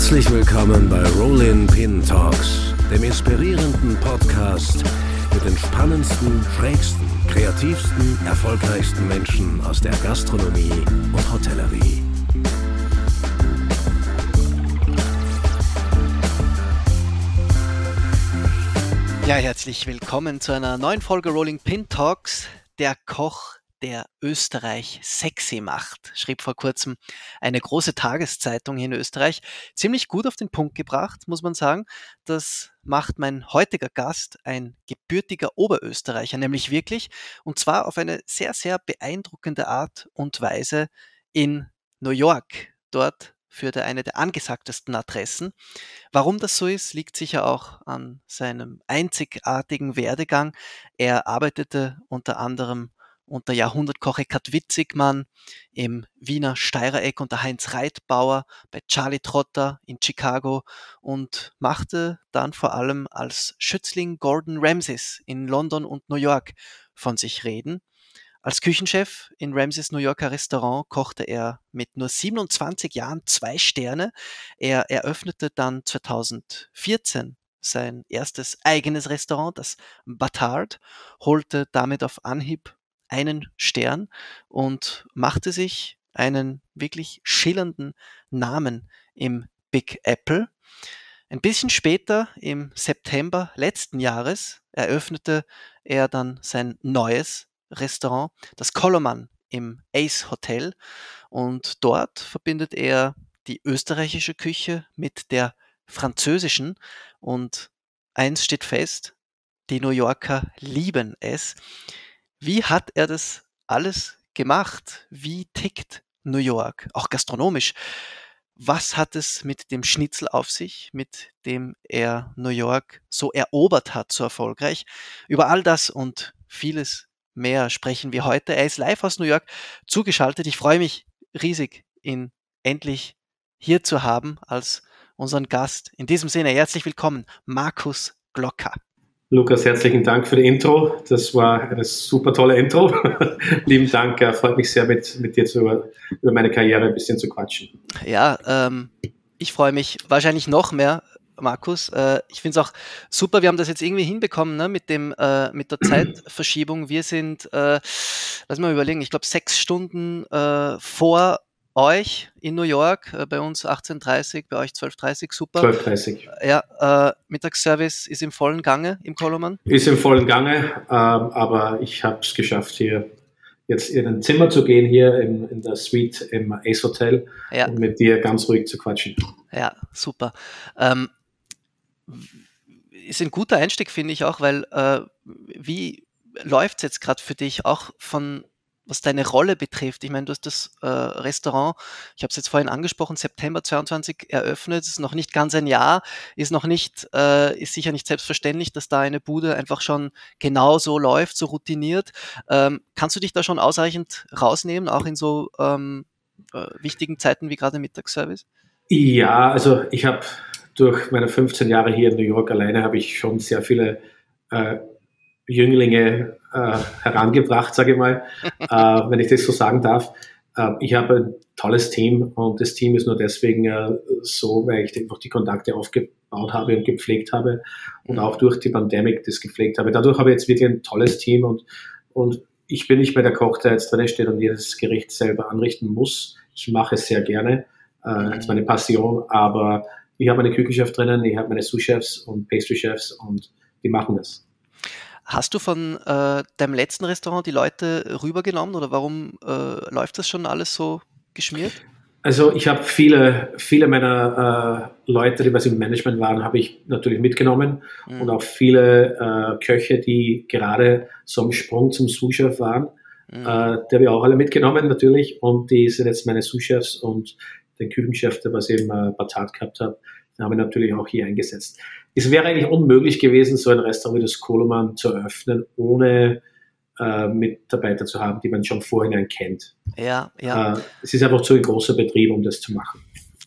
Herzlich willkommen bei Rollin Pin Talks, dem inspirierenden Podcast mit den spannendsten, schrägsten, kreativsten, erfolgreichsten Menschen aus der Gastronomie und Hotellerie. Ja, herzlich willkommen zu einer neuen Folge Rolling Pin Talks. Der Koch der Österreich sexy macht, schrieb vor kurzem eine große Tageszeitung hier in Österreich. Ziemlich gut auf den Punkt gebracht, muss man sagen. Das macht mein heutiger Gast, ein gebürtiger Oberösterreicher, nämlich wirklich, und zwar auf eine sehr, sehr beeindruckende Art und Weise in New York. Dort führt er eine der angesagtesten Adressen. Warum das so ist, liegt sicher auch an seinem einzigartigen Werdegang. Er arbeitete unter anderem unter Jahrhundertkoch Eckhard Witzigmann, im Wiener Steirereck unter Heinz Reitbauer, bei Charlie Trotter in Chicago und machte dann vor allem als Schützling Gordon Ramsays in London und New York von sich reden. Als Küchenchef in Ramsays New Yorker Restaurant kochte er mit nur 27 Jahren zwei Sterne. Er eröffnete dann 2014 sein erstes eigenes Restaurant, das Batard, holte damit auf Anhieb einen Stern und machte sich einen wirklich schillernden Namen im Big Apple. Ein bisschen später, im September letzten Jahres, eröffnete er dann sein neues Restaurant, das Koloman im Ace Hotel. Und dort verbindet er die österreichische Küche mit der französischen. Und eins steht fest, die New Yorker lieben es. Wie hat er das alles gemacht? Wie tickt New York, auch gastronomisch? Was hat es mit dem Schnitzel auf sich, mit dem er New York so erobert hat, so erfolgreich? Über all das und vieles mehr sprechen wir heute. Er ist live aus New York zugeschaltet. Ich freue mich riesig, ihn endlich hier zu haben als unseren Gast. In diesem Sinne, herzlich willkommen, Markus Glocker. Lukas, herzlichen Dank für die Intro. Das war eine super tolle Intro. Lieben Dank. Freut mich sehr, mit, mit dir zu, über meine Karriere ein bisschen zu quatschen. Ja, ähm, ich freue mich wahrscheinlich noch mehr, Markus. Äh, ich finde es auch super, wir haben das jetzt irgendwie hinbekommen ne, mit, dem, äh, mit der Zeitverschiebung. Wir sind, äh, lass mal überlegen, ich glaube sechs Stunden äh, vor euch in New York, äh, bei uns 18.30 bei euch 12.30 super. 12.30 Ja, äh, Mittagsservice ist im vollen Gange im Koloman? Ist im vollen Gange, äh, aber ich habe es geschafft, hier jetzt in ein Zimmer zu gehen, hier in, in der Suite im Ace Hotel ja. und mit dir ganz ruhig zu quatschen. Ja, super. Ähm, ist ein guter Einstieg, finde ich auch, weil äh, wie läuft es jetzt gerade für dich auch von was deine Rolle betrifft. Ich meine, du hast das äh, Restaurant, ich habe es jetzt vorhin angesprochen, September 22 eröffnet, ist noch nicht ganz ein Jahr, ist noch nicht, äh, ist sicher nicht selbstverständlich, dass da eine Bude einfach schon genau so läuft, so routiniert. Ähm, kannst du dich da schon ausreichend rausnehmen, auch in so ähm, äh, wichtigen Zeiten wie gerade Mittagsservice? Ja, also ich habe durch meine 15 Jahre hier in New York alleine habe ich schon sehr viele äh, Jünglinge äh, herangebracht, sage ich mal, äh, wenn ich das so sagen darf. Äh, ich habe ein tolles Team und das Team ist nur deswegen äh, so, weil ich einfach die Kontakte aufgebaut habe und gepflegt habe und auch durch die Pandemie das gepflegt habe. Dadurch habe ich jetzt wirklich ein tolles Team und, und ich bin nicht mehr der Koch, der jetzt drin steht und jedes Gericht selber anrichten muss. Ich mache es sehr gerne. Äh, das ist meine Passion, aber ich habe meine Küchenchef drinnen, ich habe meine Sous-Chefs und Pastry-Chefs und die machen das. Hast du von äh, deinem letzten Restaurant die Leute rübergenommen oder warum äh, läuft das schon alles so geschmiert? Also ich habe viele, viele meiner äh, Leute, die was im Management waren, habe ich natürlich mitgenommen mhm. und auch viele äh, Köche, die gerade so am Sprung zum Sous-Chef waren, mhm. äh, die habe ich auch alle mitgenommen natürlich und die sind jetzt meine Sous-Chefs und den Küchenchef, der was ich im äh, Batat gehabt habe, habe ich natürlich auch hier eingesetzt es wäre eigentlich unmöglich gewesen, so ein Restaurant wie das Koloman zu eröffnen, ohne äh, Mitarbeiter zu haben, die man schon vorhinein kennt. Ja, ja. Äh, es ist einfach zu ein großer Betrieb, um das zu machen.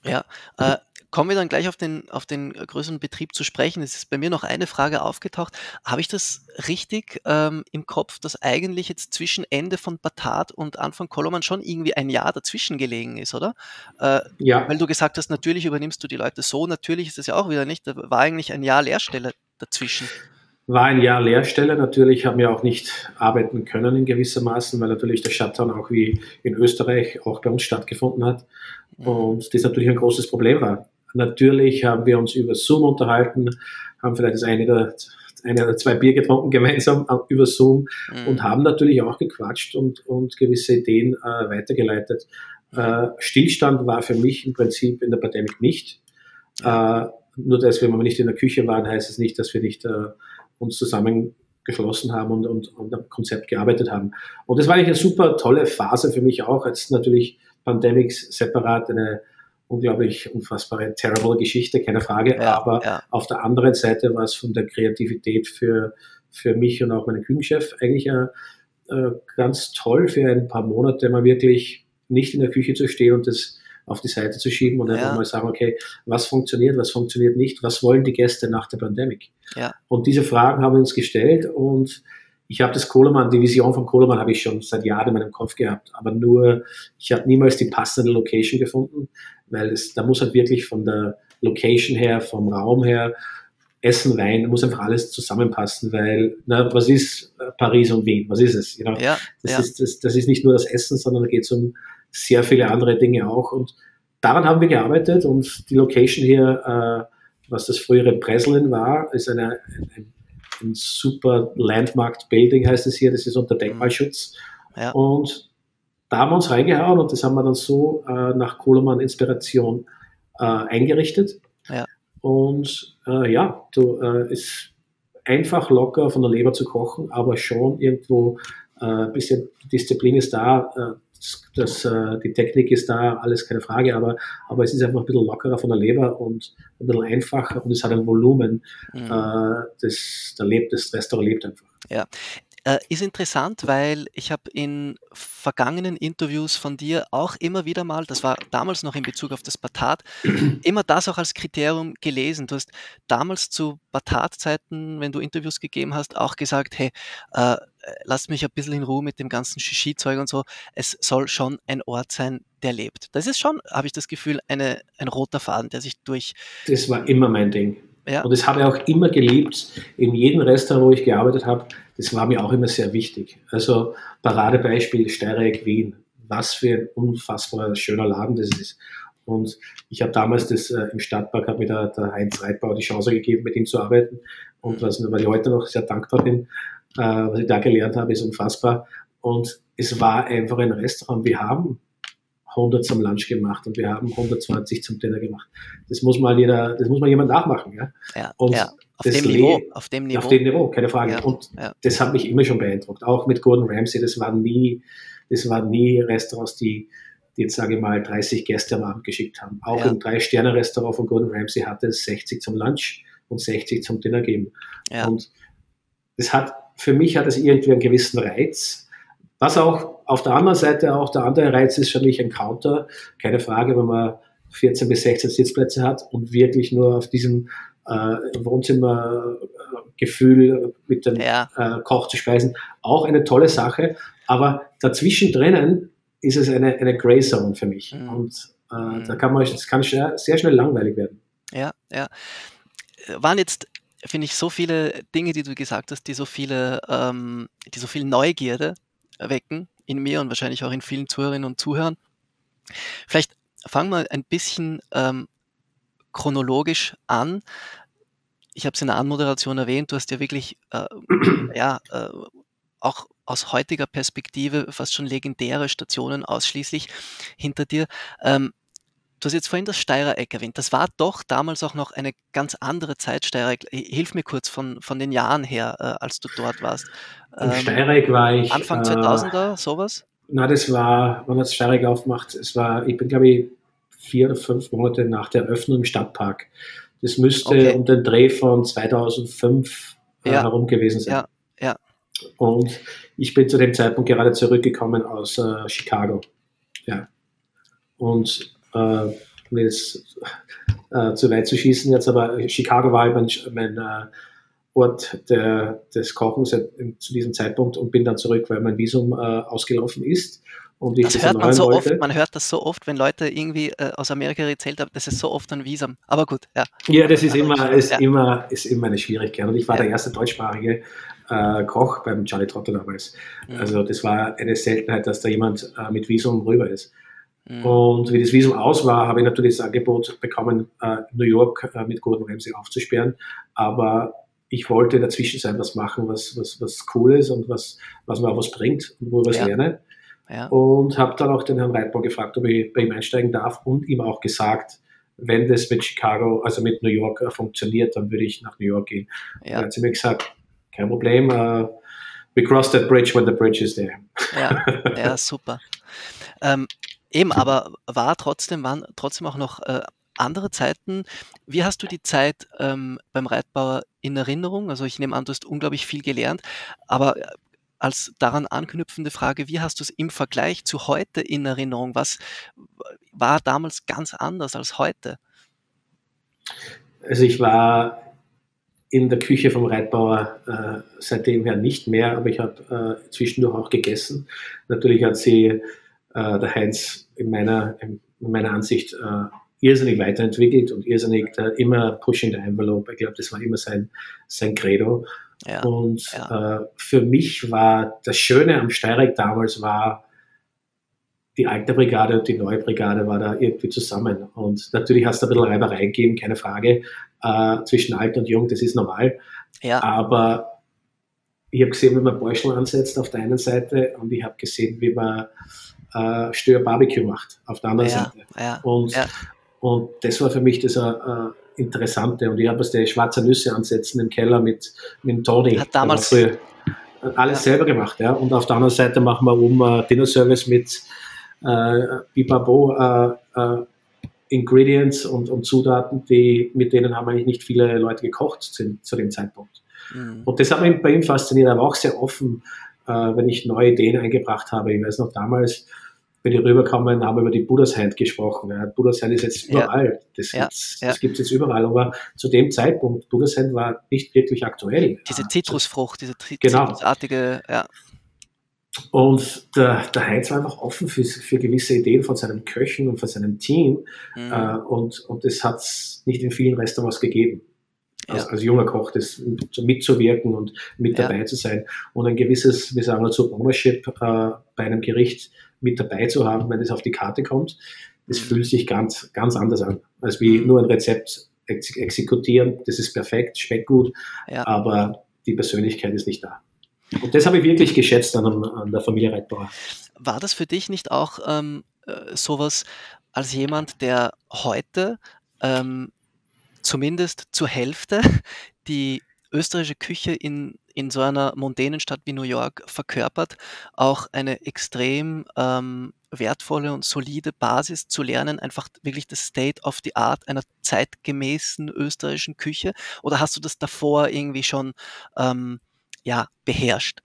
Ja, äh, kommen wir dann gleich auf den, auf den größeren Betrieb zu sprechen. Es ist bei mir noch eine Frage aufgetaucht. Habe ich das richtig ähm, im Kopf, dass eigentlich jetzt zwischen Ende von Batat und Anfang Koloman schon irgendwie ein Jahr dazwischen gelegen ist, oder? Äh, ja. Weil du gesagt hast, natürlich übernimmst du die Leute so, natürlich ist das ja auch wieder nicht. Da war eigentlich ein Jahr Leerstelle dazwischen. War ein Jahr Leerstelle. Natürlich haben wir auch nicht arbeiten können in gewissermaßen, weil natürlich der Shutdown auch wie in Österreich auch bei uns stattgefunden hat. Mhm. Und das natürlich ein großes Problem war. Natürlich haben wir uns über Zoom unterhalten, haben vielleicht das eine oder, eine oder zwei Bier getrunken gemeinsam über Zoom mhm. und haben natürlich auch gequatscht und, und gewisse Ideen äh, weitergeleitet. Äh, Stillstand war für mich im Prinzip in der Pandemie nicht. Äh, nur dass wir nicht in der Küche waren, heißt es nicht, dass wir nicht äh, uns zusammengeschlossen haben und, und, und am Konzept gearbeitet haben. Und das war eigentlich eine super tolle Phase für mich auch, als natürlich Pandemics separat eine unglaublich unfassbare, terrible Geschichte, keine Frage. Ja, aber ja. auf der anderen Seite war es von der Kreativität für, für mich und auch meinen Küchenchef eigentlich äh, äh, ganz toll für ein paar Monate mal wirklich nicht in der Küche zu stehen und das auf die Seite zu schieben und einfach ja. mal sagen, okay, was funktioniert, was funktioniert nicht, was wollen die Gäste nach der Pandemie? Ja. Und diese Fragen haben wir uns gestellt und ich habe das Kohlemann, die Vision von Kohlemann habe ich schon seit Jahren in meinem Kopf gehabt, aber nur, ich habe niemals die passende Location gefunden, weil es, da muss halt wirklich von der Location her, vom Raum her, Essen, Wein, muss einfach alles zusammenpassen, weil, na, was ist äh, Paris und Wien? Was ist es? You know? ja, das, ja. Ist, das, das ist nicht nur das Essen, sondern da geht es um sehr viele andere Dinge auch. Und daran haben wir gearbeitet und die Location hier, äh, was das frühere Breslin war, ist eine, ein, ein super Landmark Building, heißt es hier, das ist unter Denkmalschutz. Ja. Und da haben wir uns reingehauen und das haben wir dann so äh, nach Kohlemann Inspiration äh, eingerichtet. Ja. Und äh, ja, du äh, ist einfach locker von der Leber zu kochen, aber schon irgendwo ein äh, bisschen Disziplin ist da, äh, das, die Technik ist da, alles keine Frage, aber, aber es ist einfach ein bisschen lockerer von der Leber und ein bisschen einfacher und es hat ein Volumen, mhm. das, da lebt, das Restaurant lebt einfach. Ja, äh, ist interessant, weil ich habe in vergangenen Interviews von dir auch immer wieder mal, das war damals noch in Bezug auf das Batat, immer das auch als Kriterium gelesen. Du hast damals zu Batat-Zeiten, wenn du Interviews gegeben hast, auch gesagt, hey, äh, lasst mich ein bisschen in Ruhe mit dem ganzen Shishi-Zeug und so. Es soll schon ein Ort sein, der lebt. Das ist schon, habe ich das Gefühl, eine, ein roter Faden, der sich durch. Das war immer mein Ding. Ja. Und das habe ich auch immer geliebt. In jedem Restaurant, wo ich gearbeitet habe, das war mir auch immer sehr wichtig. Also Paradebeispiel Steireck Wien. Was für ein unfassbar schöner Laden das ist. Und ich habe damals das äh, im Stadtpark, hat mir da der Heinz Reitbauer die Chance gegeben, mit ihm zu arbeiten. Und was, weil ich heute noch sehr dankbar bin, äh, was ich da gelernt habe, ist unfassbar. Und es war einfach ein Restaurant. Wir haben 100 zum Lunch gemacht und wir haben 120 zum Dinner gemacht. Das muss mal jeder, das muss mal jemand nachmachen, ja. ja, und ja. Auf, dem Niveau, auf dem Niveau. Auf dem Niveau, keine Frage. Ja, und ja. das hat mich immer schon beeindruckt. Auch mit Gordon Ramsay, das waren nie, das waren nie Restaurants, die, die jetzt sage ich mal 30 Gäste am Abend geschickt haben. Auch im Drei-Sterne-Restaurant von Gordon Ramsay hatte es 60 zum Lunch und 60 zum Dinner geben. Und das hat, für mich hat es irgendwie einen gewissen Reiz, was auch auf der anderen Seite auch der andere Reiz ist für mich ein Counter, keine Frage, wenn man 14 bis 16 Sitzplätze hat und wirklich nur auf diesem äh, Wohnzimmergefühl mit dem ja. äh, Koch zu speisen, auch eine tolle Sache. Aber dazwischen drinnen ist es eine, eine Grey Zone für mich. Mhm. Und äh, mhm. da kann man, das kann sehr, sehr schnell langweilig werden. Ja, ja. Waren jetzt finde ich, so viele Dinge, die du gesagt hast, die so viele, ähm, die so viel Neugierde wecken in mir und wahrscheinlich auch in vielen Zuhörerinnen und Zuhörern. Vielleicht fangen wir ein bisschen ähm, chronologisch an. Ich habe es in der Anmoderation erwähnt, du hast ja wirklich äh, ja, äh, auch aus heutiger Perspektive fast schon legendäre Stationen ausschließlich hinter dir. Ähm, Du hast jetzt vorhin das Steirereck erwähnt. Das war doch damals auch noch eine ganz andere Zeit, Steirereck. Hilf mir kurz von, von den Jahren her, äh, als du dort warst. Im ähm, Steirereck war ich. Anfang 2000er, äh, sowas? Na, das war, wann hat das Steirereck aufgemacht? Es war, ich bin glaube ich vier oder fünf Monate nach der Eröffnung im Stadtpark. Das müsste okay. um den Dreh von 2005 äh, ja. herum gewesen sein. Ja, ja. Und ich bin zu dem Zeitpunkt gerade zurückgekommen aus äh, Chicago. Ja. Und äh, das, äh, zu weit zu schießen jetzt, aber Chicago war halt mein, mein äh, Ort der, des Kochens zu diesem Zeitpunkt und bin dann zurück, weil mein Visum äh, ausgelaufen ist. Und ich das hört man so wollte. oft, man hört das so oft, wenn Leute irgendwie äh, aus Amerika erzählt haben, das ist so oft ein Visum. Aber gut, ja. Ja, das ist immer, ist ja. immer, ist immer eine Schwierigkeit. Und ich war ja. der erste deutschsprachige äh, Koch beim Charlie Trotter damals. Mhm. Also das war eine Seltenheit, dass da jemand äh, mit Visum rüber ist. Mhm. Und wie das Visum aus war, habe ich natürlich das Angebot bekommen, äh, New York äh, mit Gordon Ramsay aufzusperren. Aber ich wollte in der Zwischenzeit was machen, was, was, was cool ist und was, was mir auch was bringt und wo ich was ja. lerne. Ja. Und habe dann auch den Herrn Reitbau gefragt, ob ich bei ihm einsteigen darf und ihm auch gesagt, wenn das mit Chicago, also mit New York äh, funktioniert, dann würde ich nach New York gehen. Ja. Dann hat sie mir gesagt, kein Problem, uh, we cross that bridge when the bridge is there. Ja, ja super. Ähm, eben, aber war trotzdem, waren trotzdem auch noch äh, andere Zeiten. Wie hast du die Zeit ähm, beim Reitbauer in Erinnerung? Also ich nehme an, du hast unglaublich viel gelernt, aber äh, als daran anknüpfende Frage, wie hast du es im Vergleich zu heute in Erinnerung? Was war damals ganz anders als heute? Also ich war in der Küche vom Reitbauer äh, seitdem her nicht mehr, aber ich habe äh, zwischendurch auch gegessen. Natürlich hat sie äh, der Heinz in meiner, in meiner Ansicht äh, irrsinnig weiterentwickelt und irrsinnig immer pushing the envelope. Ich glaube, das war immer sein, sein Credo. Ja, und ja. Äh, für mich war das Schöne am Steyrek damals war, die alte Brigade und die neue Brigade war da irgendwie zusammen. Und natürlich hast du ein bisschen Reiberei gegeben, keine Frage, äh, zwischen alt und jung, das ist normal. Ja. Aber ich habe gesehen, wie man Beuschel ansetzt auf der einen Seite und ich habe gesehen, wie man äh, Stör Barbecue macht auf der anderen ja, Seite. Ja, und, ja. Und das war für mich das äh, Interessante. Und ich habe die schwarze Nüsse ansetzen im Keller mit, mit Tony. Hat damals früher alles selber gemacht. Ja. Und auf der anderen Seite machen wir um äh, Dinner Service mit äh, Bibabo äh, äh, Ingredients und, und Zutaten, die, mit denen haben eigentlich nicht viele Leute gekocht zu, zu dem Zeitpunkt. Mhm. Und das hat mich bei ihm fasziniert. Er war auch sehr offen, äh, wenn ich neue Ideen eingebracht habe. Ich weiß noch damals, wenn ich rüberkomme, haben wir über die Buddha's Hand gesprochen. Ja. Buddha's Hand ist jetzt überall. Ja. Das, ja. das gibt es jetzt überall. Aber zu dem Zeitpunkt, Buddha's Hand war nicht wirklich aktuell. Diese Zitrusfrucht, diese genau. zitrusartige, ja. Und der, der Heinz war einfach offen für, für gewisse Ideen von seinen Köchen und von seinem Team. Mhm. Äh, und, und das hat es nicht in vielen Restaurants gegeben. Als, ja. als, junger Koch, das mitzuwirken und mit dabei ja. zu sein. Und ein gewisses, wir sagen dazu, Ownership äh, bei einem Gericht mit dabei zu haben, wenn es auf die Karte kommt. Das mhm. fühlt sich ganz, ganz anders an, als wie nur ein Rezept ex exekutieren. Das ist perfekt, schmeckt gut, ja. aber die Persönlichkeit ist nicht da. Und das habe ich wirklich geschätzt an, an der Familie Reitbauer. War das für dich nicht auch ähm, äh, sowas als jemand, der heute ähm, zumindest zur Hälfte die österreichische Küche in, in so einer mondänen Stadt wie New York verkörpert, auch eine extrem ähm, wertvolle und solide Basis zu lernen, einfach wirklich das State of the Art einer zeitgemäßen österreichischen Küche? Oder hast du das davor irgendwie schon ähm, ja, beherrscht?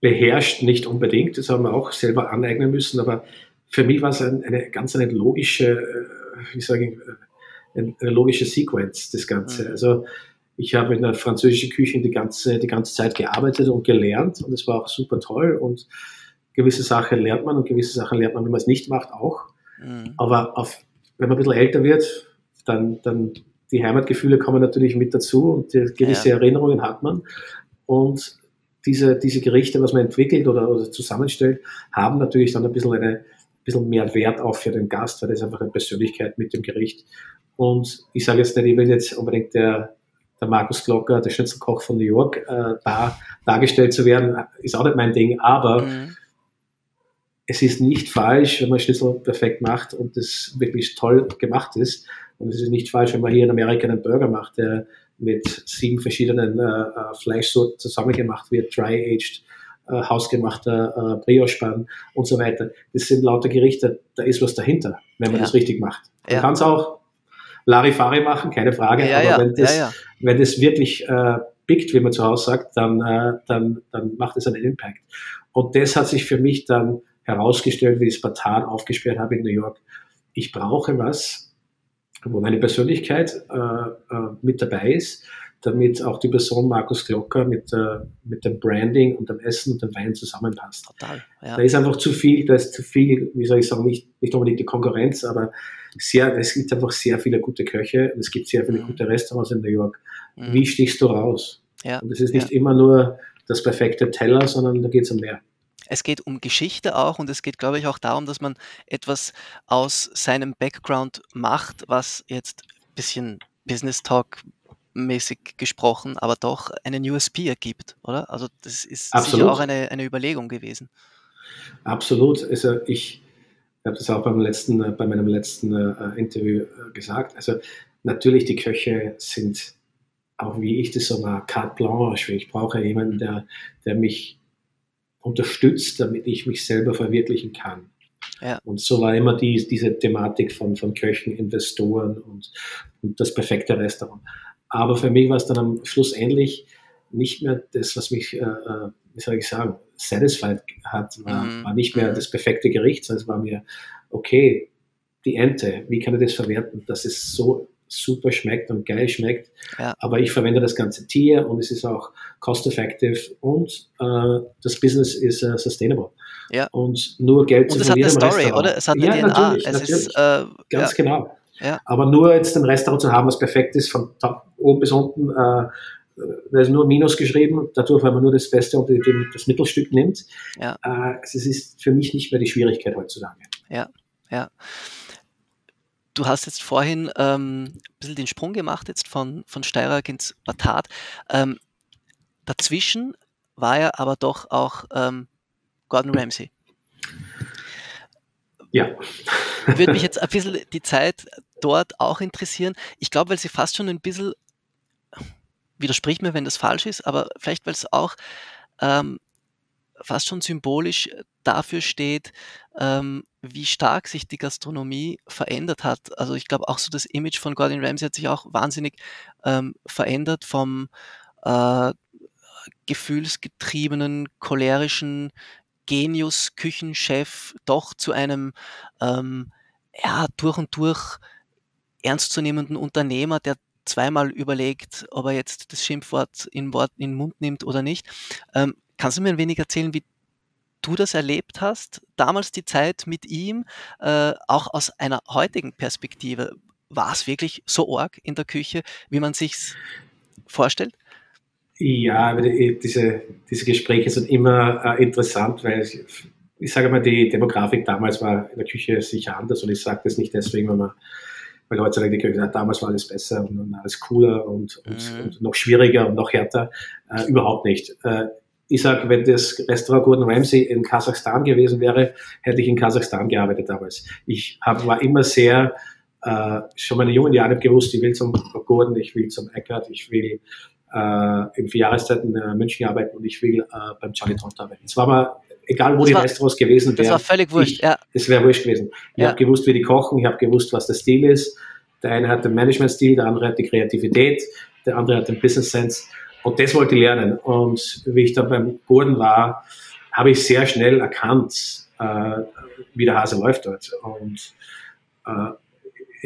Beherrscht nicht unbedingt, das haben wir auch selber aneignen müssen, aber für mich war es ein, eine ganz eine logische, äh, wie sage ich, äh, eine logische Sequenz, das Ganze. Mhm. Also ich habe in der französischen Küche die ganze, die ganze Zeit gearbeitet und gelernt und es war auch super toll und gewisse Sachen lernt man und gewisse Sachen lernt man, wenn man es nicht macht, auch. Mhm. Aber auf, wenn man ein bisschen älter wird, dann, dann die Heimatgefühle kommen natürlich mit dazu und gewisse ja. Erinnerungen hat man. Und diese, diese Gerichte, was man entwickelt oder, oder zusammenstellt, haben natürlich dann ein bisschen, eine, ein bisschen mehr Wert auch für den Gast, weil das einfach eine Persönlichkeit mit dem Gericht. Und ich sage jetzt nicht, ich will jetzt unbedingt der, der Markus Glocker, der Schnitzelkoch von New York, äh, da, dargestellt zu werden, ist auch nicht mein Ding, aber mhm. es ist nicht falsch, wenn man Schnitzel perfekt macht und das wirklich toll gemacht ist. Und es ist nicht falsch, wenn man hier in Amerika einen Burger macht, der mit sieben verschiedenen äh, äh Fleischsorten zusammengemacht wird, dry-aged, äh, hausgemachter äh, Brioche-Spann und so weiter. Das sind lauter Gerichte, da ist was dahinter, wenn man ja. das richtig macht. Man ja. kann es auch Larifari machen, keine Frage, ja, aber wenn, das, wenn das wirklich äh, pickt, wie man zu Hause sagt, dann, äh, dann, dann macht es einen Impact. Und das hat sich für mich dann herausgestellt, wie ich Spartan aufgesperrt habe in New York. Ich brauche was, wo eine Persönlichkeit äh, äh, mit dabei ist, damit auch die Person Markus Glocker mit, äh, mit dem Branding und dem Essen und dem Wein zusammenpasst. Total, ja. Da ist einfach zu viel, da ist zu viel, wie soll ich sagen, nicht, nicht unbedingt die Konkurrenz, aber sehr, es gibt einfach sehr viele gute Köche, es gibt sehr viele mhm. gute Restaurants in New York. Mhm. Wie stichst du raus? Ja. Und es ist nicht ja. immer nur das perfekte Teller, sondern da geht es um mehr. Es geht um Geschichte auch und es geht, glaube ich, auch darum, dass man etwas aus seinem Background macht, was jetzt ein bisschen Business Talk mäßig gesprochen, aber doch einen USP ergibt, oder? Also das ist Absolut. sicher auch eine, eine Überlegung gewesen. Absolut. Also ich habe das auch beim letzten, bei meinem letzten äh, Interview äh, gesagt. Also natürlich die Köche sind auch wie ich das so mag, carte blanche. Ich brauche jemanden, der, der mich unterstützt, damit ich mich selber verwirklichen kann. Ja. Und so war immer die, diese Thematik von, von Köchen, Investoren und, und das perfekte Restaurant. Aber für mich war es dann am Schluss endlich nicht mehr das, was mich, äh, äh, wie soll ich sagen, satisfied hat, war, mhm. war nicht mehr mhm. das perfekte Gericht, sondern es war mir, okay, die Ente, wie kann ich das verwerten, dass es so super schmeckt und geil schmeckt. Ja. Aber ich verwende das ganze Tier und es ist auch cost-effective und äh, das Business ist uh, sustainable. Ja. Und nur Geld zu verlieren. Es hat eine Story, oder? Es hat eine ja, DNA. Natürlich, es natürlich. Ist, äh, Ganz ja. genau. Ja. Aber nur jetzt ein Restaurant zu haben, was perfekt ist, von oben bis unten, äh, da ist nur Minus geschrieben, dadurch, weil man nur das Beste und das Mittelstück nimmt. Ja. Äh, es ist für mich nicht mehr die Schwierigkeit heutzutage. Ja, ja. Du hast jetzt vorhin ähm, ein bisschen den Sprung gemacht jetzt von, von Steyrag ins Batat. Ähm, dazwischen war ja aber doch auch ähm, Gordon Ramsay. Ja. Würde mich jetzt ein bisschen die Zeit dort auch interessieren. Ich glaube, weil sie fast schon ein bisschen, widerspricht mir, wenn das falsch ist, aber vielleicht, weil es auch ähm, fast schon symbolisch dafür steht, ähm, wie stark sich die Gastronomie verändert hat. Also ich glaube auch so das Image von Gordon Ramsay hat sich auch wahnsinnig ähm, verändert vom äh, gefühlsgetriebenen, cholerischen Genius-Küchenchef doch zu einem ähm, ja, durch und durch ernstzunehmenden Unternehmer, der zweimal überlegt, ob er jetzt das Schimpfwort in, Wort, in den Mund nimmt oder nicht. Ähm, kannst du mir ein wenig erzählen, wie du das erlebt hast, damals die Zeit mit ihm, äh, auch aus einer heutigen Perspektive, war es wirklich so arg in der Küche, wie man sich vorstellt? Ja, diese, diese Gespräche sind immer äh, interessant, weil ich, ich sage mal, die Demografik damals war in der Küche sicher anders und ich sage das nicht deswegen, weil man weil heutzutage die Küche sagt, damals war alles besser und, alles cooler und, und, mhm. und, noch schwieriger und noch härter. Äh, überhaupt nicht. Äh, ich sage, wenn das Restaurant Gordon Ramsay in Kasachstan gewesen wäre, hätte ich in Kasachstan gearbeitet damals. Ich hab, war immer sehr, äh, schon meine jungen Jahre gewusst, ich will zum Gordon, ich will zum Eckert, ich will äh, in vier Jahreszeiten in München arbeiten und ich will äh, beim Charlie Trott arbeiten. Es war mal, egal wo das die war, Restaurants gewesen wären. Das war völlig wurscht, ich, ja. Es wäre wurscht gewesen. Ich ja. habe gewusst, wie die kochen, ich habe gewusst, was der Stil ist. Der eine hat den Management-Stil, der andere hat die Kreativität, der andere hat den Business Sense. Und das wollte ich lernen. Und wie ich da beim Gordon war, habe ich sehr schnell erkannt, äh, wie der Hase läuft dort. Und äh,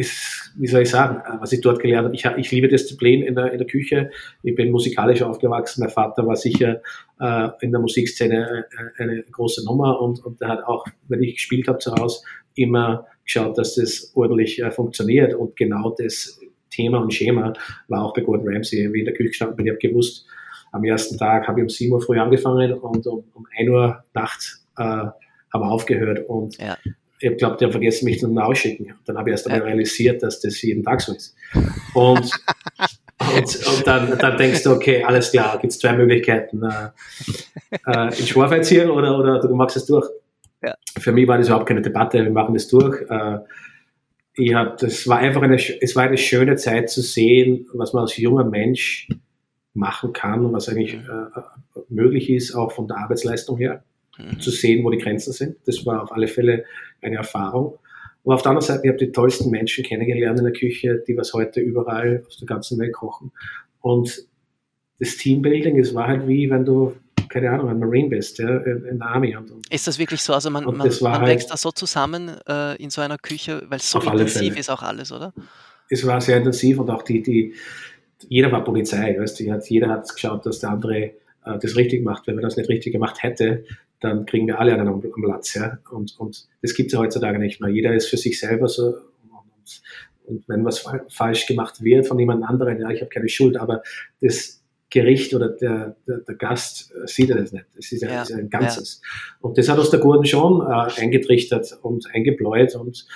ist, wie soll ich sagen, äh, was ich dort gelernt habe. Ich, ich liebe Disziplin in der, in der Küche. Ich bin musikalisch aufgewachsen. Mein Vater war sicher äh, in der Musikszene eine, eine große Nummer und, und er hat auch, wenn ich gespielt habe zu Hause, immer geschaut, dass das ordentlich äh, funktioniert. Und genau das Thema und Schema war auch bei Gordon Ramsay, wie in der Küche gestanden bin. Ich habe gewusst, am ersten Tag habe ich um 7 Uhr früh angefangen und um, um 1 Uhr nachts äh, haben wir aufgehört. Und ja. Ich glaube, die haben vergessen, mich zum Ausschicken. Dann habe ich erst einmal realisiert, dass das jeden Tag so ist. Und, und, und dann, dann, denkst du, okay, alles klar, gibt es zwei Möglichkeiten. Äh, äh, in Schwarz hier oder, oder du machst es durch. Ja. Für mich war das überhaupt keine Debatte, wir machen das durch. Äh, ich hab, das war einfach eine, es war eine schöne Zeit zu sehen, was man als junger Mensch machen kann und was eigentlich mhm. äh, möglich ist, auch von der Arbeitsleistung her, mhm. zu sehen, wo die Grenzen sind. Das war auf alle Fälle eine Erfahrung. Und auf der anderen Seite, ich habe die tollsten Menschen kennengelernt in der Küche, die was heute überall auf der ganzen Welt kochen. Und das Teambuilding, es war halt wie, wenn du keine Ahnung, ein Marine bist, ja, in der Army. Und, ist das wirklich so? Also man, man, man halt wächst da so zusammen äh, in so einer Küche, weil es so intensiv ist auch alles, oder? es war sehr intensiv und auch die, die jeder war Polizei, weißt du, jeder hat geschaut, dass der andere äh, das richtig macht. Wenn man das nicht richtig gemacht hätte, dann kriegen wir alle einen am, am Latz. Ja? Und, und das gibt es ja heutzutage nicht mehr. Jeder ist für sich selber so. Und, und wenn was falsch gemacht wird von jemand anderem, ja, ich habe keine Schuld, aber das Gericht oder der, der, der Gast sieht das nicht. Das ist, ja, ist ein Ganzes. Ja. Und das hat uns der Gordon schon äh, eingetrichtert und eingebläut und,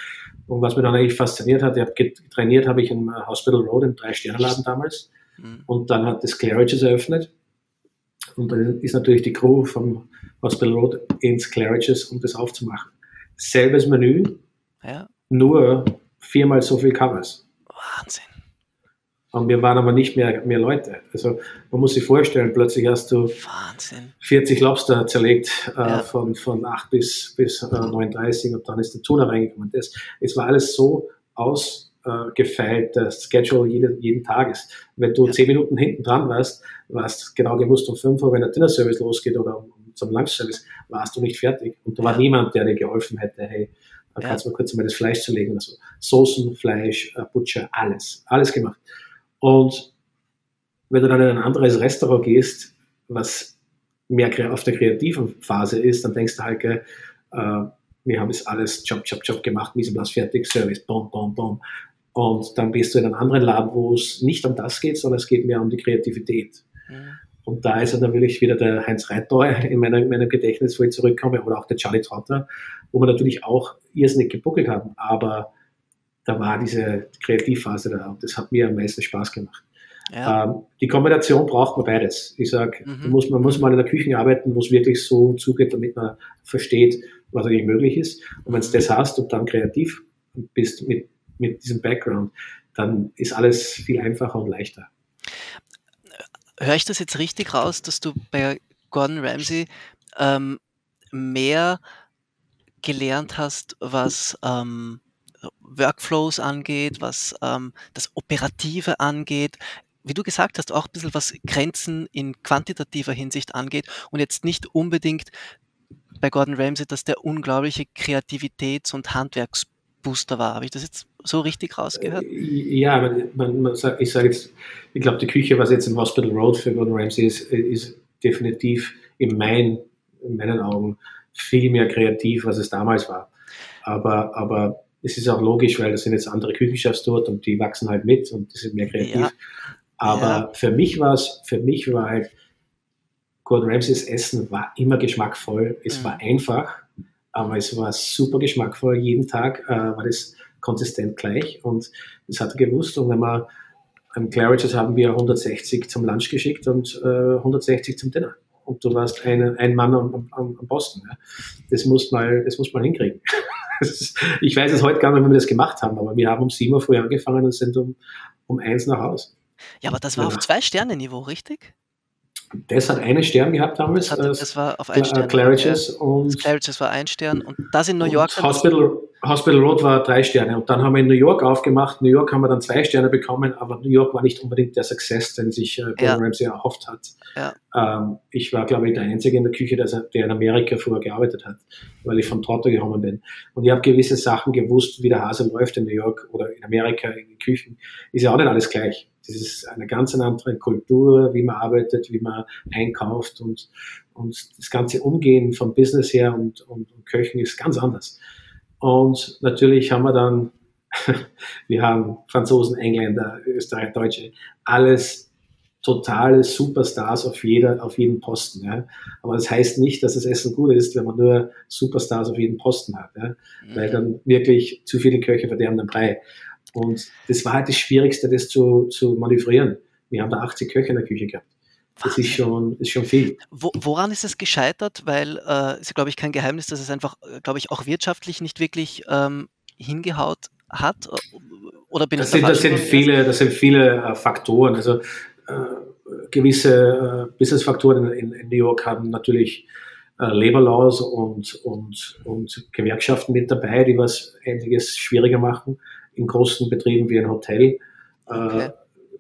und was mich dann eigentlich fasziniert hat, ich habe trainiert habe ich im Hospital Road im Drei-Sterne-Laden damals mhm. und dann hat das Claridge's eröffnet und dann ist natürlich die Crew vom Hospital Road ins Claridge's, um das aufzumachen. Selbes Menü, ja. nur viermal so viel Covers. Wahnsinn. Und wir waren aber nicht mehr, mehr Leute. Also man muss sich vorstellen, plötzlich hast du Wahnsinn. 40 Lobster zerlegt äh, ja. von, von 8 bis, bis äh, 39 und dann ist der Tuna reingekommen. Das, es war alles so ausgefeilt, äh, das Schedule jeden, jeden Tages. Wenn du. 10 Minuten hinten dran warst, warst genau gewusst um 5 Uhr, wenn der Dinner-Service losgeht oder um, zum Lunch-Service, warst du nicht fertig. Und da war niemand, der dir geholfen hätte, hey, da kannst du mal kurz mal das Fleisch zerlegen oder so. Soßen, Fleisch, äh, Butcher, alles. Alles gemacht. Und wenn du dann in ein anderes Restaurant gehst, was mehr auf der kreativen Phase ist, dann denkst du halt, äh, wir haben jetzt alles Job, Job, Job gemacht, Mise fertig, Service, bom, bom, bom. Und dann bist du in einem anderen Laden, wo es nicht um das geht, sondern es geht mehr um die Kreativität. Mhm. Und da ist dann natürlich wieder der Heinz Reitauer in meinem, meinem Gedächtnis, wo ich zurückkomme, oder auch der Charlie Trotter, wo wir natürlich auch irrsinnig gebuckelt haben. Aber da war diese Kreativphase da und das hat mir am meisten Spaß gemacht. Ja. Ähm, die Kombination braucht man beides. Ich sage, mhm. muss, man muss mal in der Küche arbeiten, wo es wirklich so zugeht, damit man versteht, was eigentlich möglich ist. Und wenn du mhm. das hast und dann kreativ bist mit, mit diesem Background, dann ist alles viel einfacher und leichter. Höre ich das jetzt richtig raus, dass du bei Gordon Ramsay ähm, mehr gelernt hast, was ähm, Workflows angeht, was ähm, das Operative angeht, wie du gesagt hast, auch ein bisschen was Grenzen in quantitativer Hinsicht angeht und jetzt nicht unbedingt bei Gordon Ramsay, dass der unglaubliche Kreativitäts- und Handwerksbooster war. Habe ich das jetzt so richtig rausgehört? Äh, ja, man, man, man sagt, ich sage jetzt, ich glaube, die Küche, was jetzt im Hospital Road für Gordon Ramsay ist, ist definitiv in, mein, in meinen Augen viel mehr kreativ, was es damals war. Aber, aber es ist auch logisch, weil das sind jetzt andere Küchenchefs dort und die wachsen halt mit und die sind mehr kreativ. Ja. Aber ja. für mich war es, für mich war halt, Gordon Ramsays Essen war immer geschmackvoll. Es mhm. war einfach, aber es war super geschmackvoll. Jeden Tag äh, war das konsistent gleich und das hat er gewusst. Und wenn man im Claridge's haben wir 160 zum Lunch geschickt und äh, 160 zum Dinner. Und du warst ein, ein Mann am, am, am Posten. Ja. Das muss mal, das muss man hinkriegen. ich weiß es heute gar nicht, wie wir das gemacht haben, aber wir haben um 7 Uhr früh angefangen und sind um, um 1 nach Hause. Ja, aber das war ja. auf Zwei-Sterne-Niveau, richtig? Das hat einen Stern gehabt damals. Das, hat, das war auf ein Stern. Claridge's ja. und Claridge's war ein Stern und das in New York. Hospital, Hospital Road war drei Sterne und dann haben wir in New York aufgemacht. New York haben wir dann zwei Sterne bekommen, aber New York war nicht unbedingt der Success, den sich äh, Gordon ja. Ramsay erhofft hat. Ja. Ähm, ich war, glaube ich, der Einzige in der Küche, der, in Amerika früher gearbeitet hat, weil ich von Trotto gekommen bin. Und ich habe gewisse Sachen gewusst, wie der Hase läuft in New York oder in Amerika in den Küchen. Ist ja auch nicht alles gleich. Das ist eine ganz andere Kultur, wie man arbeitet, wie man einkauft und, und das ganze Umgehen vom Business her und, und, und Köchen ist ganz anders. Und natürlich haben wir dann, wir haben Franzosen, Engländer, Österreicher, Deutsche, alles totale Superstars auf jeder, auf jedem Posten. Ja. Aber das heißt nicht, dass das Essen gut ist, wenn man nur Superstars auf jedem Posten hat. Ja. Mhm. Weil dann wirklich zu viele Köche verderben den Brei. Und das war halt das Schwierigste, das zu, zu manövrieren. Wir haben da 80 Köche in der Küche gehabt. Das ist schon, ist schon viel. Wo, woran ist es gescheitert? Weil es äh, ist, glaube ich, kein Geheimnis, dass es einfach, äh, glaube ich, auch wirtschaftlich nicht wirklich ähm, hingehaut hat. Oder bin das, sind, das, sind viele, das sind viele äh, Faktoren. Also äh, gewisse äh, Business-Faktoren in, in, New York haben natürlich äh, Labor Laws und, und, und Gewerkschaften mit dabei, die was einiges schwieriger machen in großen Betrieben wie ein Hotel. Okay.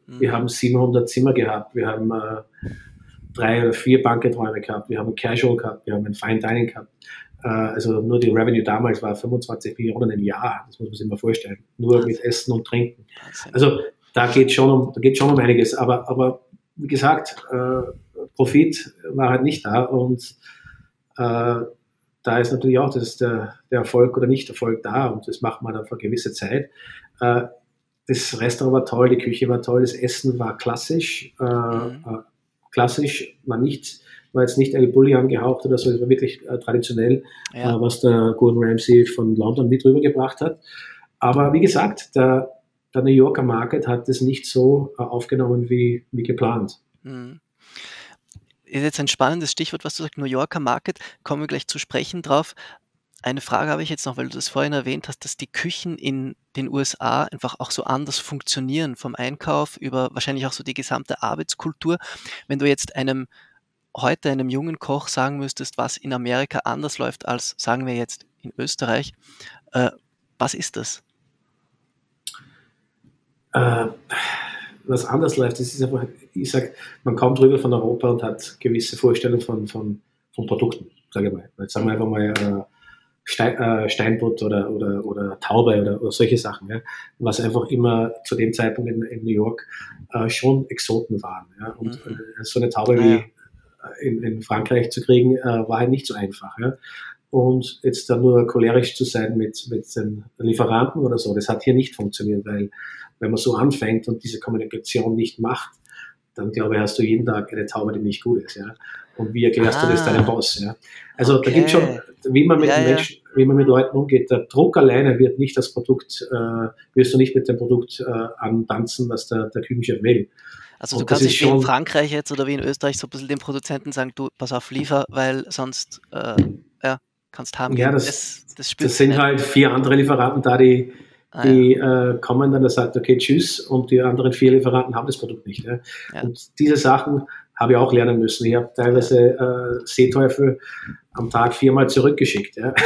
Mhm. Wir haben 700 Zimmer gehabt, wir haben äh, drei oder vier Banketräume gehabt, wir haben Casual gehabt, wir haben ein Fine Dining gehabt. Äh, also nur die Revenue damals war 25 Millionen im Jahr. Das muss man sich mal vorstellen. Nur mit Essen und Trinken. Also da geht schon um, da geht schon um einiges. Aber, aber wie gesagt, äh, Profit war halt nicht da und äh, da ist natürlich auch das der, der Erfolg oder Nicht-Erfolg da und das macht man dann für eine gewisse Zeit. Äh, das Restaurant war toll, die Küche war toll, das Essen war klassisch, äh, mhm. Äh, klassisch, war nicht, war jetzt nicht El Bulli angehaucht oder so, es war wirklich äh, traditionell, ja. Äh, was der Gordon Ramsay von London mit rübergebracht hat. Aber wie gesagt, der, der New Yorker Market hat das nicht so aufgenommen wie, wie geplant. Mhm ist jetzt ein spannendes Stichwort, was du sagst, New Yorker Market, kommen wir gleich zu sprechen drauf. Eine Frage habe ich jetzt noch, weil du das vorhin erwähnt hast, dass die Küchen in den USA einfach auch so anders funktionieren, vom Einkauf über wahrscheinlich auch so die gesamte Arbeitskultur. Wenn du jetzt einem heute einem jungen Koch sagen müsstest, was in Amerika anders läuft als, sagen wir jetzt, in Österreich, äh, was ist das? Äh, was anders läuft, das ist einfach, ich sage, man kommt rüber von Europa und hat gewisse Vorstellungen von, von, von Produkten, sage ich mal. Jetzt sagen wir einfach mal äh, Stein, äh, Steinbutt oder, oder, oder Taube oder, oder solche Sachen, ja, was einfach immer zu dem Zeitpunkt in, in New York äh, schon Exoten waren. Ja, und mhm. Äh, so eine Taube wie in, in Frankreich zu kriegen, äh, war halt nicht so einfach. Ja. Und jetzt dann nur cholerisch zu sein mit, mit den Lieferanten oder so, das hat hier nicht funktioniert, weil wenn man so anfängt und diese Kommunikation nicht macht, dann glaube ich, hast du jeden Tag eine Taube, die nicht gut ist. Ja? Und wie erklärst ah, du das deinem ah. Boss? Ja? Also okay. da gibt schon, wie man mit ja, Menschen, wie man mit Leuten umgeht. Der Druck alleine wird nicht das Produkt, äh, wirst du nicht mit dem Produkt äh, antanzen, was der, der Küchenchef will. Also du kannst nicht wie in Frankreich jetzt oder wie in Österreich so ein bisschen den Produzenten sagen, du pass auf, liefer, weil sonst äh, ja, kannst haben. Ja, das, das, das, das sind halt vier andere Lieferanten da, die Ah, die ja. äh, kommen dann, der sagt, okay, tschüss, und die anderen vier Lieferanten haben das Produkt nicht. Ja? Ja. Und diese Sachen habe ich auch lernen müssen. Ich habe teilweise äh, Seeteufel am Tag viermal zurückgeschickt. Ja?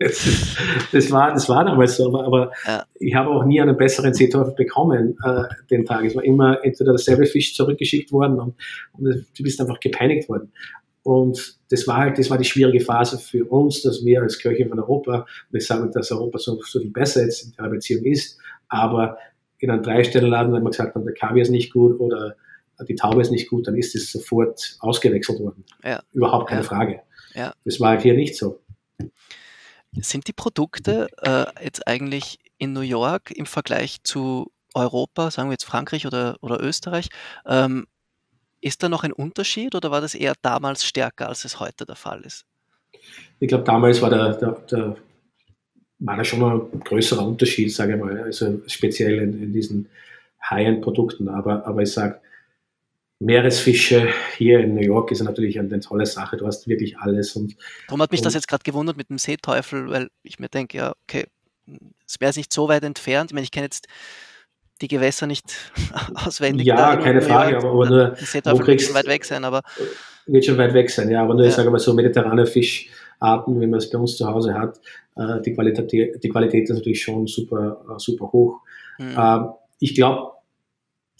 Das, das, war, das war damals so, aber, aber ja. ich habe auch nie einen besseren Seeteufel bekommen äh, den Tag. Es war immer entweder derselbe Fisch zurückgeschickt worden und, und du bist einfach gepeinigt worden. Und das war halt, das war die schwierige Phase für uns, dass wir als Kirche von Europa, und ich sage, dass Europa so, so viel besser jetzt in der Beziehung ist, aber in einem Dreistellenladen, wenn man gesagt hat, der Kaviar ist nicht gut oder die Taube ist nicht gut, dann ist es sofort ausgewechselt worden. Ja. Überhaupt keine ja. Frage. Ja. Das war halt hier nicht so. Sind die Produkte äh, jetzt eigentlich in New York im Vergleich zu Europa, sagen wir jetzt Frankreich oder, oder Österreich, ähm, ist da noch ein Unterschied oder war das eher damals stärker, als es heute der Fall ist? Ich glaube, damals war der, der, der war da schon ein größerer Unterschied, sage ich mal, also speziell in, in diesen High-End-Produkten. Aber, aber ich sage, Meeresfische hier in New York ist natürlich eine, tolle Sache. Du hast wirklich alles. Und, Darum hat mich und, das jetzt gerade gewundert mit dem Seeteufel, weil ich mir denke, ja, okay, es wäre nicht so weit entfernt. Ich meine, ich kenne jetzt die Gewässer nicht auswendig. Ja, keine Frage, aber, aber nur. Das wird auch kriegst, weit weg sein, aber. Wird schon weit weg sein, ja, aber nur, ja. ich sage mal so, mediterrane Fischarten, wie man es bei uns zu Hause hat, äh, die, Qualität, die Qualität ist natürlich schon super, äh, super hoch. Mhm. Ich glaube,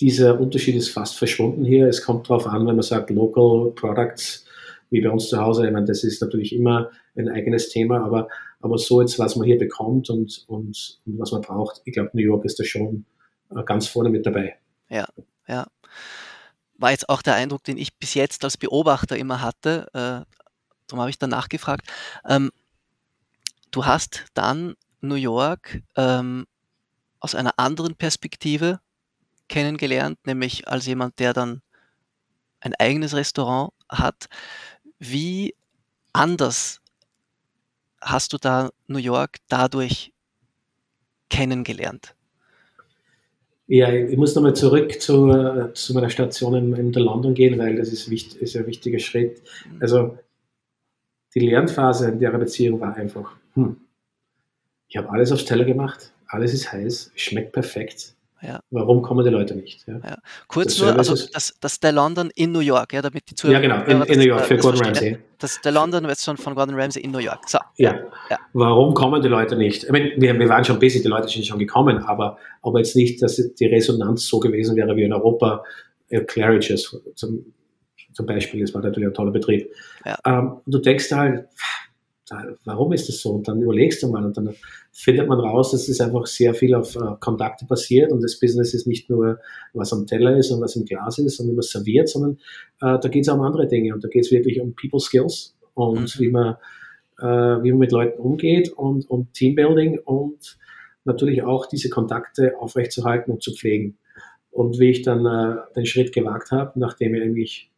dieser Unterschied ist fast verschwunden hier. Es kommt darauf an, wenn man sagt, Local Products, wie bei uns zu Hause. Ich meine, das ist natürlich immer ein eigenes Thema, aber, aber so jetzt, was man hier bekommt und, und, und was man braucht, ich glaube, New York ist da schon äh, ganz vorne mit dabei. Ja, ja. War jetzt auch der Eindruck, den ich bis jetzt als Beobachter immer hatte. Äh, darum habe ich danach gefragt. Ähm, du hast dann New York ähm, aus einer anderen Perspektive kennengelernt, nämlich als jemand, der dann ein eigenes Restaurant hat. Wie anders hast du da New York dadurch kennengelernt? Ja, ich muss nochmal zurück zu, zu meiner Station in, in der London gehen, weil das ist, wichtig, ist ein wichtiger Schritt. Mhm. Also die Lernphase in der Beziehung war einfach, hm, ich habe alles aufs Teller gemacht, alles ist heiß, schmeckt perfekt. Ja. Warum kommen die Leute nicht? Ja. Ja. Kurz das nur, also das, das der London in New York, ja, damit die Zuhörer. Ja, genau, in, in New York für Gordon Ramsay. Das ist der London Restaurant von Gordon Ramsay in New York. So. Ja. Warum kommen die Leute nicht? Ich meine, wir, wir waren schon busy, die Leute sind schon gekommen, aber, aber jetzt nicht, dass die Resonanz so gewesen wäre wie in Europa. Äh, Claridge's zum, zum Beispiel, das war natürlich ein toller Betrieb. Ähm, du denkst halt, warum ist das so? Und dann überlegst du mal und dann findet man raus, dass es einfach sehr viel auf äh, Kontakte basiert und das Business ist nicht nur, was am Teller ist und was im Glas ist und wie man serviert, sondern äh, da geht es auch um andere Dinge und da geht es wirklich um People Skills und mhm. wie man äh, wie man mit Leuten umgeht und, und Teambuilding und natürlich auch diese Kontakte aufrechtzuerhalten und zu pflegen. Und wie ich dann äh, den Schritt gewagt habe, nachdem ich eigentlich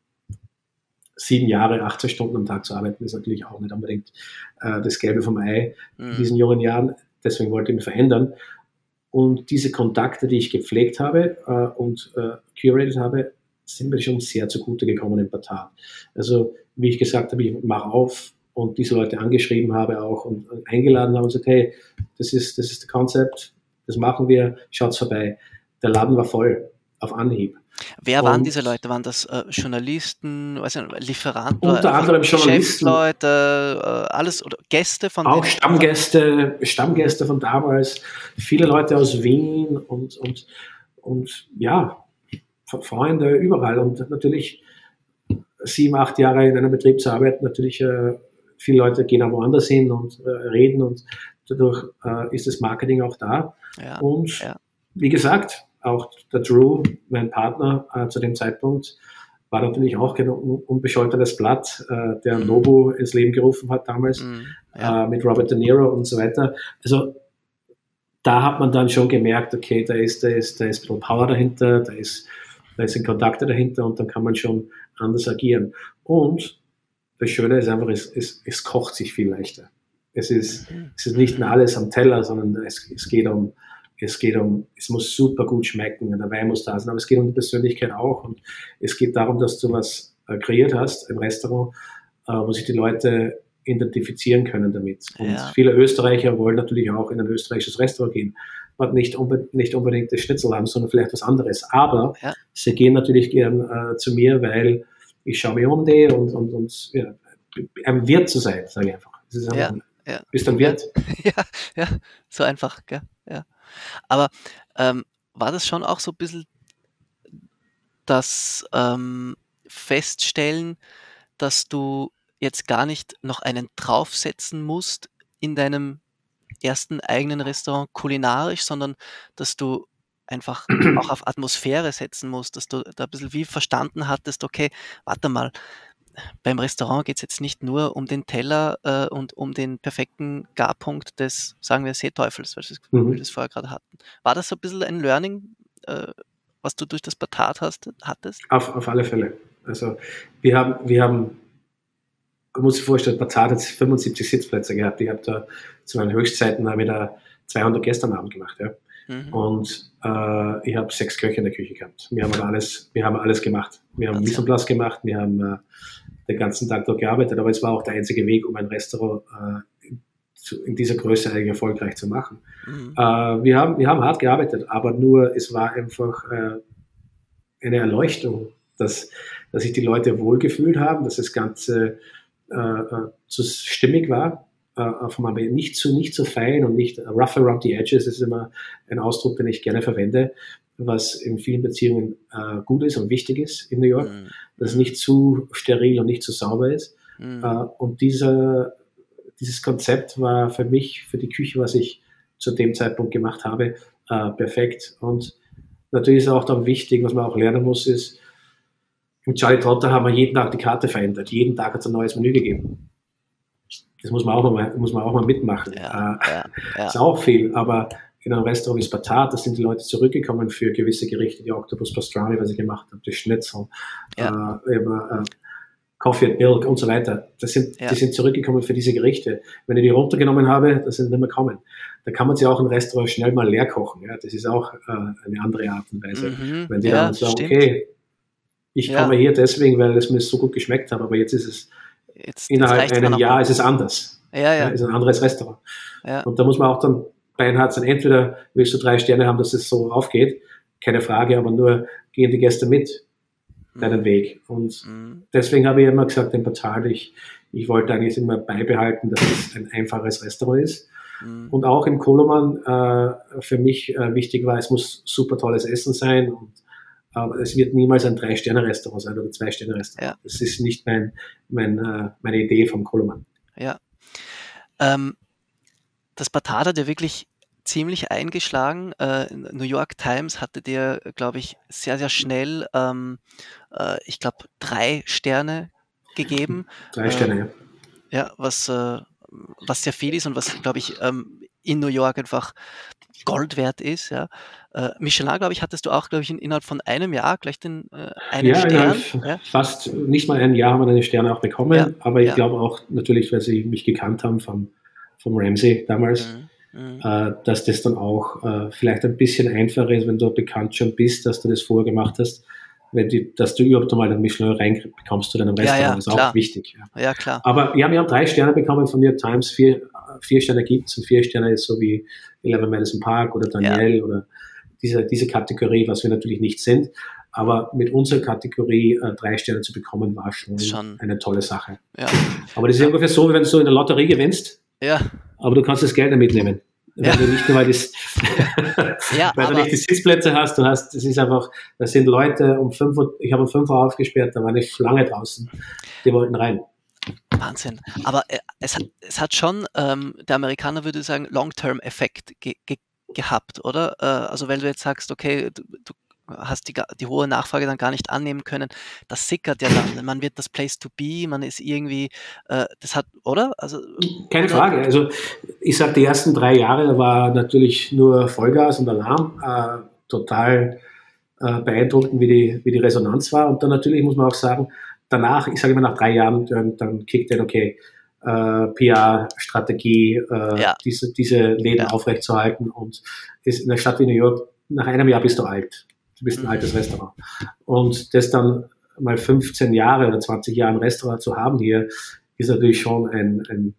sieben Jahre, 18 Stunden am Tag zu arbeiten, ist natürlich auch nicht unbedingt äh, das Gelbe vom Ei mhm. in diesen jungen Jahren. Deswegen wollte ich mich verändern. Und diese Kontakte, die ich gepflegt habe äh, und äh, curated habe, sind mir schon sehr zugute gekommen im Portal. Also, wie ich gesagt habe, ich mache auf und diese Leute angeschrieben habe auch und, und eingeladen habe und gesagt, hey, das ist das ist das Konzept, das machen wir, schaut's vorbei. Der Laden war voll auf Anhieb. Wer waren diese Leute? Waren das äh, Journalisten, weiß nicht, Lieferanten? Unter anderem Journalisten. Leute, äh, alles oder Gäste von Auch Stammgäste, Stammgäste von damals, viele Leute aus Wien und, und, und ja, Freunde überall. Und natürlich sieben, acht Jahre in einem Betrieb zu arbeiten, natürlich äh, viele Leute gehen auch woanders hin und äh, reden und dadurch äh, ist das Marketing auch da. Ja, und ja. wie gesagt, auch der Drew, mein Partner äh, zu dem Zeitpunkt, war natürlich auch kein unbescholtenes Blatt, äh, der mhm. Nobu ins Leben gerufen hat damals, mm, ja. äh, mit Robert De Niro und so weiter. Also da hat man dann schon gemerkt, okay, da ist, da ist, da ist ein bisschen Power dahinter, da ist, da ist ein Kontakte dahinter und dann kann man schon anders agieren. Und das Schöne ist einfach, es, es, es kocht sich viel leichter. Es ist, mhm. es ist nicht mehr alles am Teller, sondern es, es geht um, es geht um, es muss super gut schmecken, der Wein muss da sein, aber es geht um die Persönlichkeit auch und es geht darum, dass du was äh, kreiert hast im Restaurant, äh, wo sich die Leute identifizieren können damit. Und ja. viele Österreicher wollen natürlich auch in ein österreichisches Restaurant gehen, und nicht, unbe nicht unbedingt das Schnitzel haben, sondern vielleicht was anderes. Aber ja. sie gehen natürlich gern äh, zu mir, weil ich schaue mich um die und, und, und ja, ein Wirt zu sein, sage ich einfach. Einfach ja, ja. Bist ein Wirt. Ja, ja, so einfach, gell? Ja. Aber ähm, war das schon auch so ein bisschen das ähm, Feststellen, dass du jetzt gar nicht noch einen draufsetzen musst in deinem ersten eigenen Restaurant kulinarisch, sondern dass du einfach auch auf Atmosphäre setzen musst, dass du da ein bisschen wie verstanden hattest, okay, warte mal, beim Restaurant geht es jetzt nicht nur um den Teller äh, und um den perfekten Garpunkt des, sagen wir, Seeteufels, wir mhm. das vorher gerade hatten. War das so ein bisschen ein Learning, äh, was du durch das Batat hast, hattest? Auf, auf alle Fälle. Also wir haben, wir haben, man muss sich vorstellen, Batat hat 75 Sitzplätze gehabt. Ich habe da zu meinen Höchstzeiten haben wir da 200 Gäste am Abend gemacht. Ja. Mhm. Und äh, ich habe sechs Köche in der Küche gehabt. Wir haben alles, wir haben alles gemacht. Wir haben Mise en gemacht, wir haben äh, den ganzen Tag dort gearbeitet, aber es war auch der einzige Weg, um ein Restaurant äh, zu, in dieser Größe eigentlich erfolgreich zu machen. Mhm. Äh, wir, haben, wir haben hart gearbeitet, aber nur es war einfach äh, eine Erleuchtung, dass, dass sich die Leute wohlgefühlt haben, dass das Ganze äh, äh zu stimmig war, äh, vom nicht zu, nicht zu fein und nicht rough around the edges, das ist immer ein Ausdruck, den ich gerne verwende, was in vielen Beziehungen äh, gut ist und wichtig ist in New York, mhm. dass es nicht zu steril und nicht zu sauber ist. Mhm. Äh, und dieser, dieses Konzept war für mich, für die Küche, was ich zu dem Zeitpunkt gemacht habe, äh, perfekt. Und natürlich ist auch dann wichtig, was man auch lernen muss, ist, im Charlie Trotter haben wir jeden Tag die Karte verändert. Jeden Tag hat es ein neues Menü gegeben. Das muss man auch mal, muss man auch mal mitmachen. Ja, äh, ja, ja. Ist auch viel, aber in einem Restaurant wie Spatat, da sind die Leute zurückgekommen für gewisse Gerichte, die Octopus Pastrami, was ich gemacht habe, die Schnitzel, ja. äh, über, äh, Coffee and Milk und so weiter. Das sind, ja. Die sind zurückgekommen für diese Gerichte. Wenn ich die runtergenommen habe, das sind nicht mehr kommen. Da kann man sie auch im Restaurant schnell mal leer kochen. Ja? Das ist auch äh, eine andere Art und Weise. Mhm. Wenn die ja, dann sagen, stimmt. okay, ich komme hier deswegen, weil es mir so gut geschmeckt hat, aber jetzt ist es jetzt, innerhalb eines Jahres ist es anders. Ja, ja. ist ein anderes Restaurant. Ja. Und da muss man auch dann beinhart sein. Entweder willst du drei Sterne haben, dass es so aufgeht, keine Frage, aber nur gehen die Gäste mit deinen mhm. Weg. Und mhm. deswegen habe ich immer gesagt, im Portal, ich, ich wollte eigentlich immer beibehalten, dass es ein einfaches Restaurant ist. Mhm. Und auch im Koloman äh, für mich äh, wichtig war, es muss super tolles Essen sein und aber es wird niemals ein Drei-Sterne-Restaurant sein oder Zwei-Sterne-Restaurant. Ja. Das ist nicht mein, mein, äh, meine Idee vom Koloman. Ja. Ähm, das Batat hat ja wirklich ziemlich eingeschlagen. Äh, New York Times hatte dir, glaube ich, sehr, sehr schnell, ähm, äh, ich glaube, drei Sterne gegeben. Drei Sterne, ja. Ja, was, äh, was sehr viel ist und was, glaube ich, ähm, in New York einfach Gold wert ist. Ja. Äh, Michelin, glaube ich, hattest du auch, glaube ich, in, innerhalb von einem Jahr gleich den äh, einen ja, Stern. Ja? Fast nicht mal ein Jahr haben wir den Stern auch bekommen, ja, aber ich glaube auch natürlich, weil sie mich gekannt haben vom, vom Ramsey damals. Mhm. Mhm. Äh, dass das dann auch äh, vielleicht ein bisschen einfacher ist, wenn du bekannt schon bist, dass du das vorher gemacht hast, wenn die, dass du überhaupt einmal den Michelin reinbekommst zu deinem Restaurant, ja, ja, ist klar. auch wichtig. Ja. ja. klar. Aber ja, wir haben drei Sterne bekommen von New York Times, vier, vier Sterne gibt es und vier Sterne ist so wie Eleven Madison Park oder Daniel oder diese, diese Kategorie, was wir natürlich nicht sind. Aber mit unserer Kategorie äh, drei Sterne zu bekommen, war schon, schon. eine tolle Sache. Ja. Aber das ist ungefähr so, wie wenn du so in der Lotterie gewinnst ja. Aber du kannst das Geld nicht mitnehmen. Weil ja. du nicht nur, weil, das, ja, weil du nicht die Sitzplätze hast, du hast, das ist einfach, da sind Leute um 5 Uhr, ich habe um 5 Uhr aufgesperrt, da war eine Schlange draußen, die wollten rein. Wahnsinn. Aber äh, es, hat, es hat schon, ähm, der Amerikaner würde sagen, Long-Term-Effekt ge ge gehabt, oder? Äh, also wenn du jetzt sagst, okay, du, du hast die, die hohe Nachfrage dann gar nicht annehmen können. Das sickert ja dann. Man wird das Place to be, man ist irgendwie, äh, das hat, oder? Also, Keine oder? Frage. Also ich sage, die ersten drei Jahre war natürlich nur Vollgas und Alarm. Äh, total äh, beeindruckend, wie die, wie die Resonanz war. Und dann natürlich muss man auch sagen, danach, ich sage immer nach drei Jahren, dann, dann kickt dann, okay, äh, PR-Strategie, äh, ja. diese, diese Läden ja. aufrechtzuerhalten. Und ist in einer Stadt wie New York, nach einem Jahr bist du alt du bist ein altes Restaurant. Und das dann mal 15 Jahre oder 20 Jahre ein Restaurant zu haben hier, ist natürlich schon ein, ein,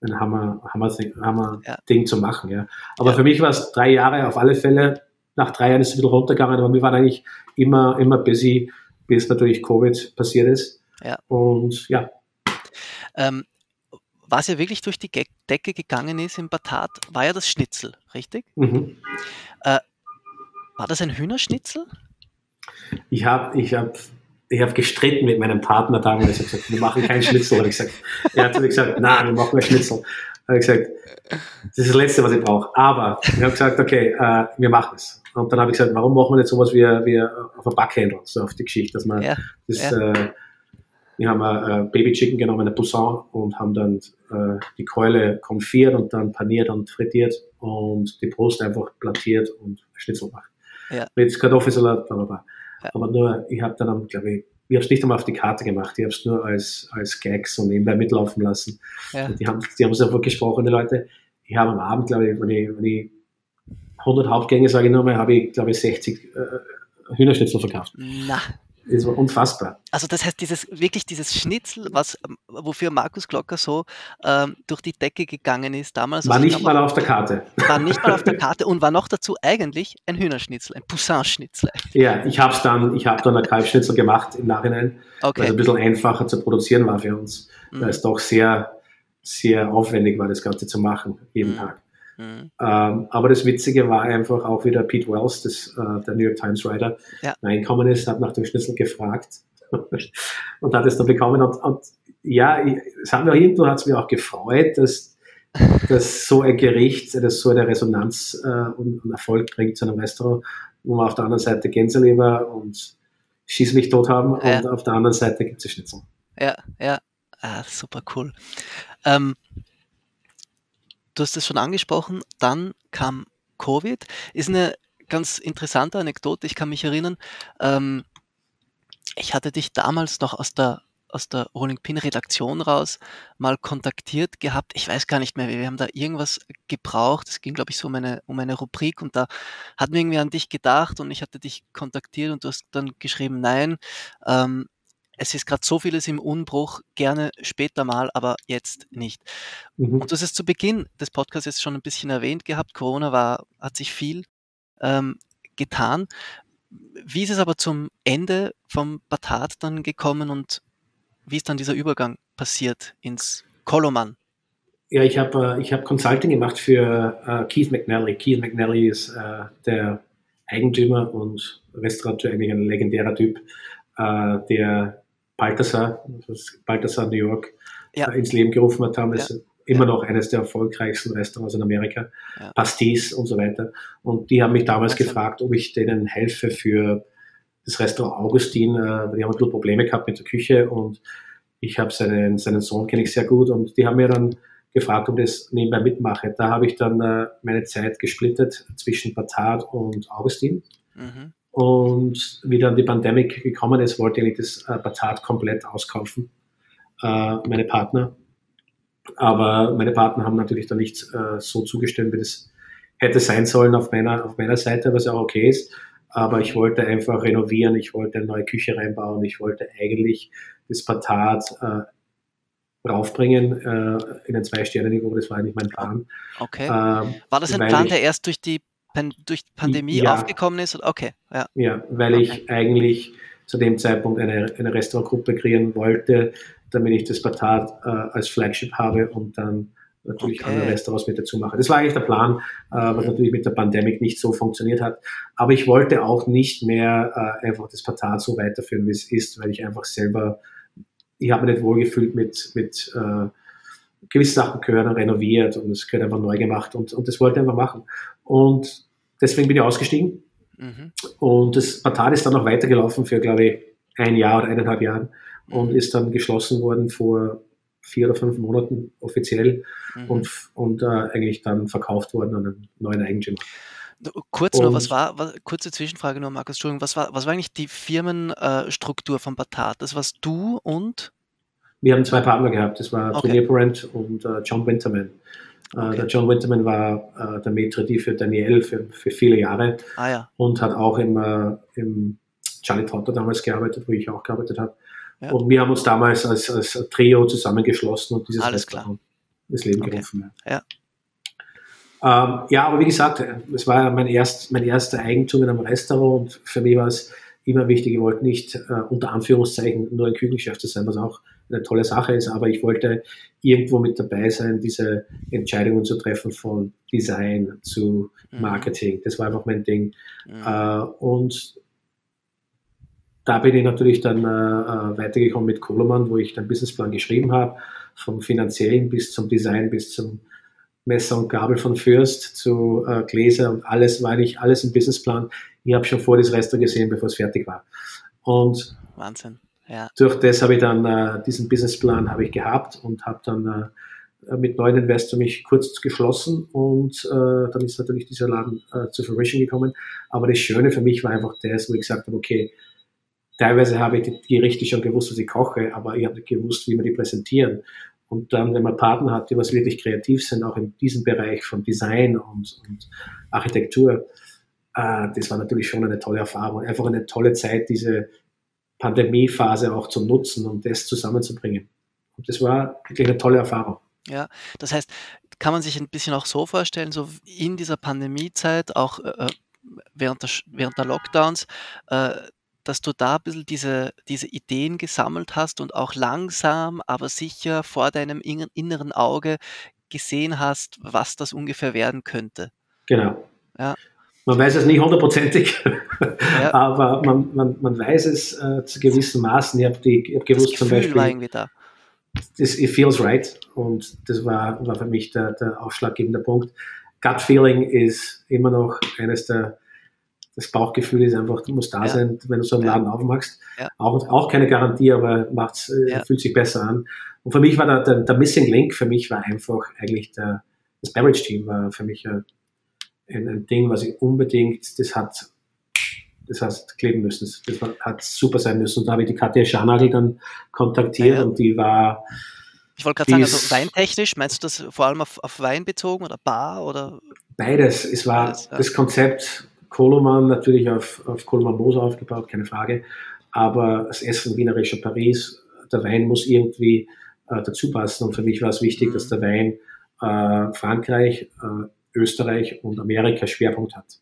ein Hammer, Hammer, Hammer ja. Ding zu machen. Ja. Aber ja. für mich war es drei Jahre auf alle Fälle. Nach drei Jahren ist es wieder runtergegangen, aber wir waren eigentlich immer, immer busy, bis natürlich Covid passiert ist. Ja. Und ja. Ähm, was ja wirklich durch die Decke gegangen ist im Batat, war ja das Schnitzel, richtig? Mhm. Äh, war das ein Hühnerschnitzel? Ich habe ich hab, ich hab gestritten mit meinem Partner damals. Ich habe gesagt, wir machen keinen Schnitzel. Hab ich gesagt. Er hat gesagt, nein, wir machen ein Schnitzel. Habe ich gesagt, das ist das Letzte, was ich brauche. Aber ich habe gesagt, okay, äh, wir machen es. Und dann habe ich gesagt, warum machen wir nicht sowas wie, wie auf ein Backhändel, so auf die Geschichte, dass man ja, das, ja. Äh, wir haben ein äh, Baby Chicken genommen, eine Poussin und haben dann äh, die Keule konfiert und dann paniert und frittiert und die Brust einfach plattiert und Schnitzel gemacht ja. mit Kartoffelsalat, bla bla bla. Ja. Aber nur, ich habe dann, glaube ich, ich habe es nicht einmal auf die Karte gemacht, ich habe es nur als, als Gag so nebenbei mitlaufen lassen. Ja. die haben die haben es einfach gesprochen, die Leute. Ich habe am Abend, glaube ich, wenn ich, wenn ich 100 Hauptgänge, sage ich nur mal, habe ich, glaube ich, 60 äh, Hühnerschnitzel verkauft. Na. Das war unfassbar. Also das heißt, dieses wirklich dieses Schnitzel, was ähm, wofür Markus Glocker so ähm, durch die Decke gegangen ist damals. War also nicht mal auf der Karte. War nicht mal auf der Karte und war noch dazu eigentlich ein Hühnerschnitzel, ein Poussin-Schnitzel. Ja, ich habe dann, ich habe dann ein Kalbschnitzel gemacht im Nachhinein, okay. weil es ein bisschen einfacher zu produzieren war für uns, mhm. weil es doch sehr, sehr aufwendig war, das Ganze zu machen, jeden mhm. Tag. Mhm. Ähm, aber das Witzige war einfach auch wieder Pete Wells, das, äh, der New York Times Writer, ja. reinkommen ist, hat nach dem Schlüssel gefragt und hat es dann bekommen. Und, und ja, es hat mir irgendwo hat es mir auch gefreut, dass, dass so ein Gericht, das so eine Resonanz äh, und, und, Erfolg bringt zu einem Restaurant, wo wir auf der anderen Seite Gänseleber und Schieß mich tot haben ja. und auf der anderen Seite gibt es Schnitzel. Ja, ja, ah, super cool. Ähm, du hast es schon angesprochen, dann kam Covid. Ist eine ganz interessante Anekdote. Ich kann mich erinnern, ähm, ich hatte dich damals noch aus der aus der Rolling Pin Redaktion raus mal kontaktiert gehabt. Ich weiß gar nicht mehr, wir haben da irgendwas gebraucht. Es ging, glaube ich, so um eine, um eine Rubrik und da hatten wir irgendwie an dich gedacht und ich hatte dich kontaktiert und du hast dann geschrieben, nein, ähm, es ist gerade so vieles im Unbruch, gerne später mal, aber jetzt nicht. Mhm. Und du hast es zu Beginn des Podcasts jetzt schon ein bisschen erwähnt gehabt, Corona war, hat sich viel ähm, getan. Wie ist es aber zum Ende vom Batat dann gekommen und wie ist dann dieser Übergang passiert ins Koloman? Ja, ich habe äh, ich hab Consulting gemacht für äh, Keith McNally. Keith McNally ist äh, der Eigentümer und Restaurateur, eigentlich ein legendärer Typ, äh, der Balthasar, das Balthasar New York, ja. ins Leben gerufen hat, damals ja. immer noch eines der erfolgreichsten Restaurants in Amerika, ja. Pastis und so weiter. Und die haben mich damals also. gefragt, ob ich denen helfe für das Restaurant Augustin. Äh, die haben ein bisschen Probleme gehabt mit der Küche und ich habe seinen, seinen Sohn kenne ich sehr gut und die haben mir dann gefragt, ob ich das nebenbei mitmache. Da habe ich dann äh, meine Zeit gesplittet zwischen Batat und Augustin. Mhm. Und wie dann die Pandemie gekommen ist, wollte ich das äh, Batat komplett auskaufen, äh, meine Partner. Aber meine Partner haben natürlich dann nicht äh, so zugestimmt, wie das hätte sein sollen auf meiner, auf meiner Seite, was ja auch okay ist. Aber ich wollte einfach renovieren, ich wollte eine neue Küche reinbauen, ich wollte eigentlich das Patat äh, raufbringen äh, in ein Zwei-Sterne-Niveau, das war eigentlich mein Plan. Okay. Ähm, war das ein Plan, der erst durch die, Pan durch die Pandemie ja, aufgekommen ist? Okay. Ja, ja weil okay. ich eigentlich zu dem Zeitpunkt eine, eine Restaurantgruppe kreieren wollte, damit ich das Patat äh, als Flagship habe und dann natürlich okay. andere Restaurants mit dazu mache. Das war eigentlich der Plan, äh, was natürlich mit der Pandemie nicht so funktioniert hat. Aber ich wollte auch nicht mehr äh, einfach das Patat so weiterführen, wie es ist, weil ich einfach selber, ich habe mich nicht wohlgefühlt mit, mit äh, gewissen Sachen gehören renoviert und es gehört einfach neu gemacht und, und das wollte ich einfach machen. Und deswegen bin ich ausgestiegen. Mhm. Und das Patat ist dann noch weitergelaufen für, glaube ich, ein Jahr oder eineinhalb Jahren und mhm. ist dann geschlossen worden vor vier oder fünf Monaten offiziell mhm. und, und äh, eigentlich dann verkauft worden an einen neuen Eigentümer. Kurz und, nur, was war, was, kurze Zwischenfrage nur, Markus, Entschuldigung, was war, was war eigentlich die Firmenstruktur von Batat? Das warst du und? Wir haben zwei Partner gehabt, das war okay. Tony Parent und äh, John Winterman. Äh, okay. der John Winterman war äh, der Maitre d' für Daniel für, für viele Jahre ah, ja. und hat auch im, äh, im Charlie Potter damals gearbeitet, wo ich auch gearbeitet habe. Ja. Und wir haben uns damals als, als Trio zusammengeschlossen und dieses Alles klar. ins Leben okay. gerufen. Ja. Ähm, ja, aber wie gesagt, es war mein, erst, mein erster Eigentum in einem Restaurant und für mich war es immer wichtig, ich wollte nicht äh, unter Anführungszeichen nur ein Küchenchef zu sein, was auch eine tolle Sache ist, aber ich wollte irgendwo mit dabei sein, diese Entscheidungen zu treffen von Design zu mhm. Marketing. Das war einfach mein Ding. Mhm. Äh, und da bin ich natürlich dann äh, äh, weitergekommen mit Koloman, wo ich den Businessplan geschrieben habe, vom finanziellen bis zum Design, bis zum Messer und Gabel von Fürst zu äh, Gläser und alles war eigentlich alles im Businessplan. Ich habe schon vor das Restaurant gesehen, bevor es fertig war. Und Wahnsinn. Ja. durch das habe ich dann äh, diesen Businessplan habe ich gehabt und habe dann äh, mit neuen Investor mich kurz geschlossen und äh, dann ist natürlich dieser Laden äh, zur Fruition gekommen. Aber das Schöne für mich war einfach das, wo ich gesagt habe, okay, Teilweise habe ich die Gerichte schon gewusst, was ich koche, aber ich habe nicht gewusst, wie wir die präsentieren. Und dann, wenn man Partner hat, die was wirklich kreativ sind, auch in diesem Bereich von Design und, und Architektur, äh, das war natürlich schon eine tolle Erfahrung. Einfach eine tolle Zeit, diese Pandemiephase auch zu nutzen und das zusammenzubringen. Und das war wirklich eine tolle Erfahrung. Ja, das heißt, kann man sich ein bisschen auch so vorstellen, so in dieser Pandemiezeit, auch äh, äh während, der, während der Lockdowns, äh, dass du da ein bisschen diese, diese Ideen gesammelt hast und auch langsam, aber sicher vor deinem inneren Auge gesehen hast, was das ungefähr werden könnte. Genau. Ja. Man weiß es nicht hundertprozentig, ja. aber man, man, man weiß es äh, zu gewissen Maßen. Ich habe hab gewusst zum Beispiel. War irgendwie da. Das, it feels right und das war, war für mich der, der ausschlaggebende Punkt. Gut Feeling ist immer noch eines der das Bauchgefühl ist einfach, du musst da ja. sein, wenn du so einen Laden ja. aufmachst. Ja. Auch, auch keine Garantie, aber macht's, äh, fühlt sich besser an. Und für mich war der, der, der Missing Link, für mich war einfach eigentlich der, das Beverage Team war für mich ein, ein, Ding, was ich unbedingt, das hat, das hat kleben müssen, das war, hat super sein müssen. Und da habe ich die Katja Scharnagel dann kontaktiert und die war, ich wollte gerade sagen, also weintechnisch, meinst du das vor allem auf, auf Wein bezogen oder Bar oder? Beides. Es war das Konzept Koloman natürlich auf, auf Koloman Moser aufgebaut, keine Frage. Aber das Essen wienerischer Paris, der Wein muss irgendwie äh, dazu passen. Und für mich war es wichtig, mhm. dass der Wein äh, Frankreich, äh, Österreich und Amerika Schwerpunkt hat.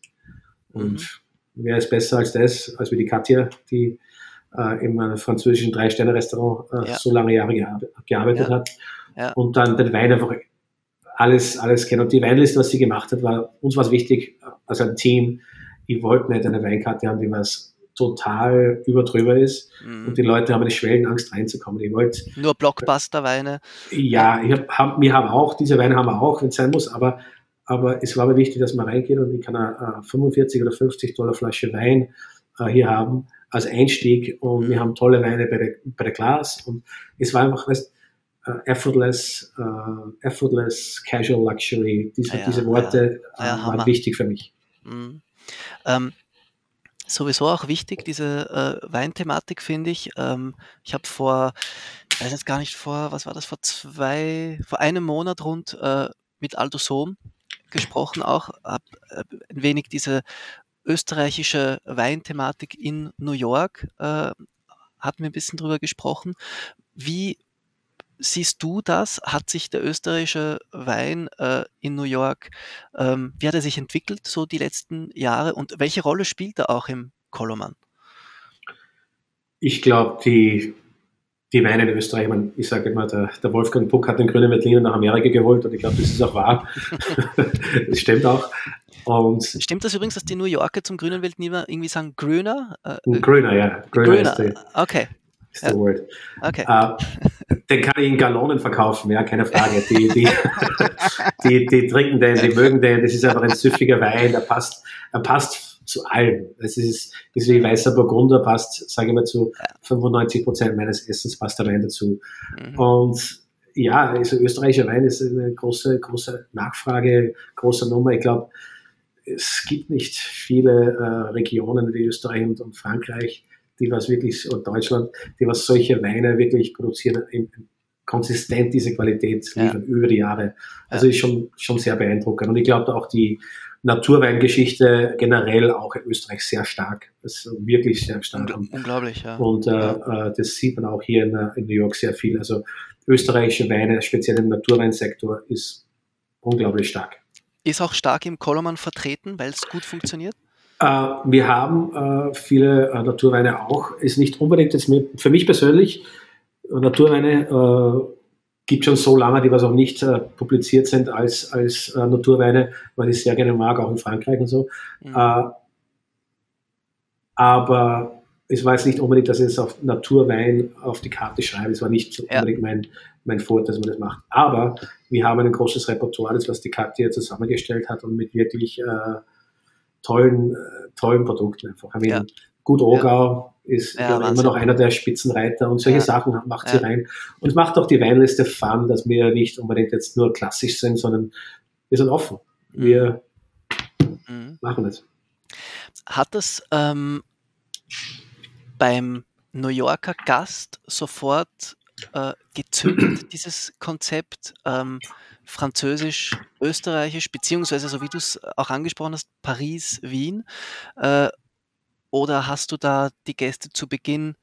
Und mhm. wer ist besser als das, als wie die Katja, die äh, in französischen Drei-Sterne-Restaurant äh, ja. so lange Jahre gearbeitet ja. hat. Ja. Und dann den Wein einfach alles, alles kennen. Und die Weinliste, was sie gemacht hat, war, uns war es wichtig, als ein Team, ich wollte nicht eine Weinkarte haben, die was total überdrüber ist mhm. und die Leute haben eine Schwellenangst reinzukommen. Ich wollte nur Blockbuster-Weine. Ja, ich hab, hab, wir haben auch diese Weine haben wir auch, wenn es sein muss, aber aber es war mir wichtig, dass man reingeht und ich kann eine 45 oder 50 Dollar Flasche Wein äh, hier haben als Einstieg und mhm. wir haben tolle Weine bei der, bei der Glas und es war einfach, weißt, uh, effortless, uh, effortless, casual luxury. Diese, ja, diese Worte ja, ja, waren wichtig für mich. Mhm. Ähm, sowieso auch wichtig, diese äh, Weinthematik, finde ich. Ähm, ich habe vor, ich weiß jetzt gar nicht, vor, was war das, vor zwei, vor einem Monat rund äh, mit Aldo Sohm gesprochen auch, habe äh, ein wenig diese österreichische Weinthematik in New York, äh, hatten wir ein bisschen drüber gesprochen. Wie siehst du das? Hat sich der österreichische Wein äh, in New York, ähm, wie hat er sich entwickelt so die letzten Jahre und welche Rolle spielt er auch im Koloman? Ich glaube, die, die Weine in Österreich, ich, mein, ich sage immer, der, der, Wolfgang Puck hat den grünen Veltliner nach Amerika geholt und ich glaube, das ist auch wahr. das stimmt auch. Und Stimmt das übrigens, dass die New Yorker zum grünen Veltliner irgendwie sagen Grüner? Äh, Grüner, ja. Grüner, Grüner. Ist die, okay. Ist ja. Word. Okay. Uh, den kann ich in Gallonen verkaufen, ja, keine Frage. Die, die, die, die, trinken den, die mögen den, das ist einfach ein süffiger Wein, der passt, er passt zu allem. Es ist, ist wie weißer Burgunder, passt, sage ich mal, zu 95 Prozent meines Essens passt der Wein dazu. Mhm. Und ja, also österreichischer Wein ist eine große, große Nachfrage, große Nummer. Ich glaube, es gibt nicht viele äh, Regionen wie Österreich und, und, Frankreich, die was wirklich, und Deutschland, die was solche Weine wirklich produzieren, konsistent diese Qualität liefern ja. über die Jahre. Also ist schon, schon sehr beeindruckend. Und ich glaube auch die Naturweingeschichte generell auch in Österreich sehr stark. Das ist wirklich sehr stark. Unglaublich, ja. Und äh, ja. Äh, das sieht man auch hier in, in New York sehr viel. Also österreichische Weine, speziell im Naturweinsektor, ist unglaublich stark. Ist auch stark im Koloman vertreten, weil es gut funktioniert? Äh, wir haben äh, viele äh, Naturweine auch. Ist nicht unbedingt jetzt mit, für mich persönlich, Naturweine gibt schon so lange, die was auch nicht publiziert sind als, als Naturweine, weil ich sehr gerne mag, auch in Frankreich und so. Mhm. aber es war jetzt nicht unbedingt, dass ich es auf Naturwein auf die Karte schreibe. Es war nicht ja. unbedingt mein, mein Vorteil, dass man das macht. Aber wir haben ein großes Repertoire, das was die Katja zusammengestellt hat und mit wirklich äh, tollen, äh, tollen Produkten einfach. Ich meine, ja. Gut Rogau ja. ist ja, immer noch einer der Spitzenreiter und solche Sachen macht sie rein. Und es macht auch die Weinliste fun, dass wir nicht unbedingt jetzt nur klassisch sind, sondern wir sind offen. Mhm. Wir mhm. machen es. Hat das ähm, beim New Yorker Gast sofort äh, gezündet, dieses Konzept ähm, französisch, österreichisch, beziehungsweise, so wie du es auch angesprochen hast, Paris, Wien? Äh, oder hast du da die Gäste zu Beginn ein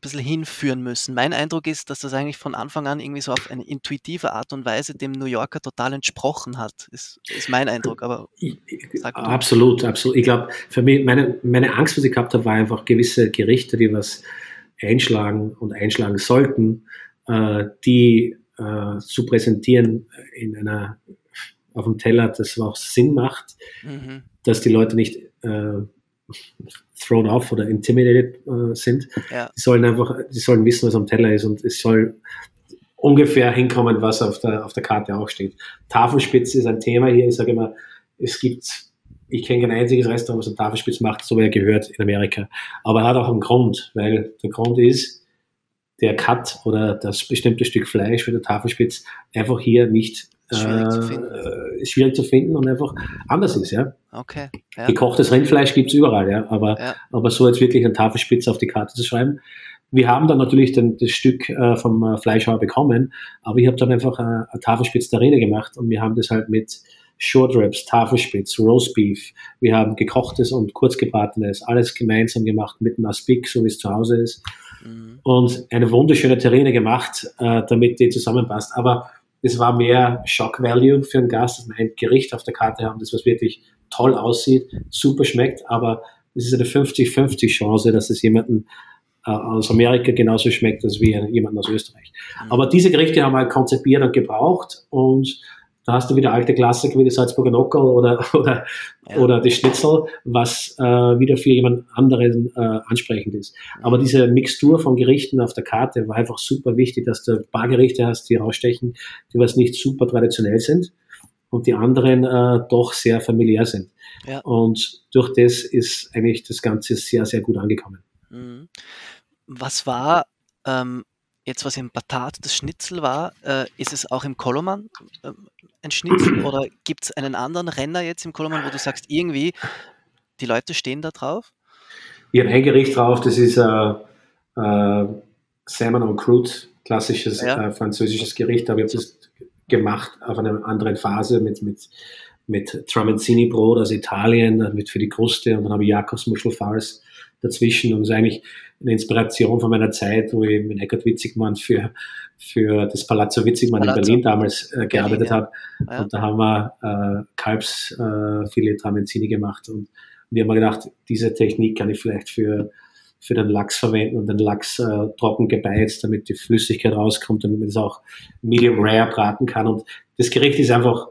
bisschen hinführen müssen? Mein Eindruck ist, dass das eigentlich von Anfang an irgendwie so auf eine intuitive Art und Weise dem New Yorker total entsprochen hat. Ist, ist mein Eindruck, aber absolut, absolut. Ich glaube, für mich, meine, meine Angst, was ich gehabt habe, war einfach gewisse Gerichte, die was einschlagen und einschlagen sollten, äh, die äh, zu präsentieren in einer auf dem Teller, das auch Sinn macht, mhm. dass die Leute nicht äh, thrown off oder intimidated äh, sind. Ja. Die sollen einfach, die sollen wissen, was am Teller ist und es soll ungefähr hinkommen, was auf der, auf der Karte auch steht. Tafelspitze ist ein Thema hier. Ich sage immer, es gibt, ich kenne kein einziges Restaurant, was eine Tafelspitze macht, so wie er gehört in Amerika. Aber er hat auch einen Grund, weil der Grund ist, der Cut oder das bestimmte Stück Fleisch für die Tafelspitze einfach hier nicht schwierig, äh, zu ist schwierig zu finden und einfach anders ist, ja. Okay. Ja. Gekochtes Rindfleisch gibt es überall, ja. Aber, ja. aber so jetzt wirklich eine Tafelspitze auf die Karte zu schreiben. Wir haben dann natürlich den, das Stück äh, vom äh, Fleischhauer bekommen, aber ich habe dann einfach äh, eine Tafelspitze Tarine gemacht und wir haben das halt mit Short Ribs, Tafelspitz, Roast Beef. Wir haben gekochtes und kurzgebratenes, alles gemeinsam gemacht mit einem Aspik, so wie es zu Hause ist. Mhm. Und eine wunderschöne Terrine gemacht, äh, damit die zusammenpasst. Aber es war mehr Shock Value für einen Gast, dass wir ein Gericht auf der Karte haben, das was wirklich toll aussieht, super schmeckt, aber es ist eine 50-50 Chance, dass es jemanden äh, aus Amerika genauso schmeckt als wie jemand aus Österreich. Mhm. Aber diese Gerichte haben wir konzipiert und gebraucht und da hast du wieder alte Klassiker wie die Salzburger Nockerl oder, oder, ja. oder die Schnitzel, was äh, wieder für jemand anderen äh, ansprechend ist. Aber diese Mixtur von Gerichten auf der Karte war einfach super wichtig, dass du ein paar Gerichte hast, die rausstechen, die was nicht super traditionell sind und die anderen äh, doch sehr familiär sind. Ja. Und durch das ist eigentlich das Ganze sehr, sehr gut angekommen. Mhm. Was war ähm, jetzt, was im Batat das Schnitzel war, äh, ist es auch im Koloman äh, ein Schnitzel oder gibt es einen anderen Renner jetzt im Koloman, wo du sagst, irgendwie die Leute stehen da drauf? Ich habe ein Gericht drauf, das ist äh, äh, Salmon on Crude, klassisches ja. äh, französisches Gericht, aber ich habe das gemacht auf einer anderen Phase mit, mit, mit Tramezzini-Brot aus Italien, mit für die Kruste und dann habe ich Jakobsmuschelfars dazwischen und ist eigentlich eine Inspiration von meiner Zeit, wo ich mit Eckhard Witzigmann für, für das Palazzo Witzigmann Palazzo. in Berlin damals äh, gearbeitet ja. habe. Ja. Und da haben wir äh, Kalbsfilet äh, Tramezzini gemacht und, und ich habe mir gedacht, diese Technik kann ich vielleicht für, für den Lachs verwenden und den Lachs äh, trocken gebeizt, damit die Flüssigkeit rauskommt, damit man es auch medium rare braten kann. Und das Gericht ist einfach,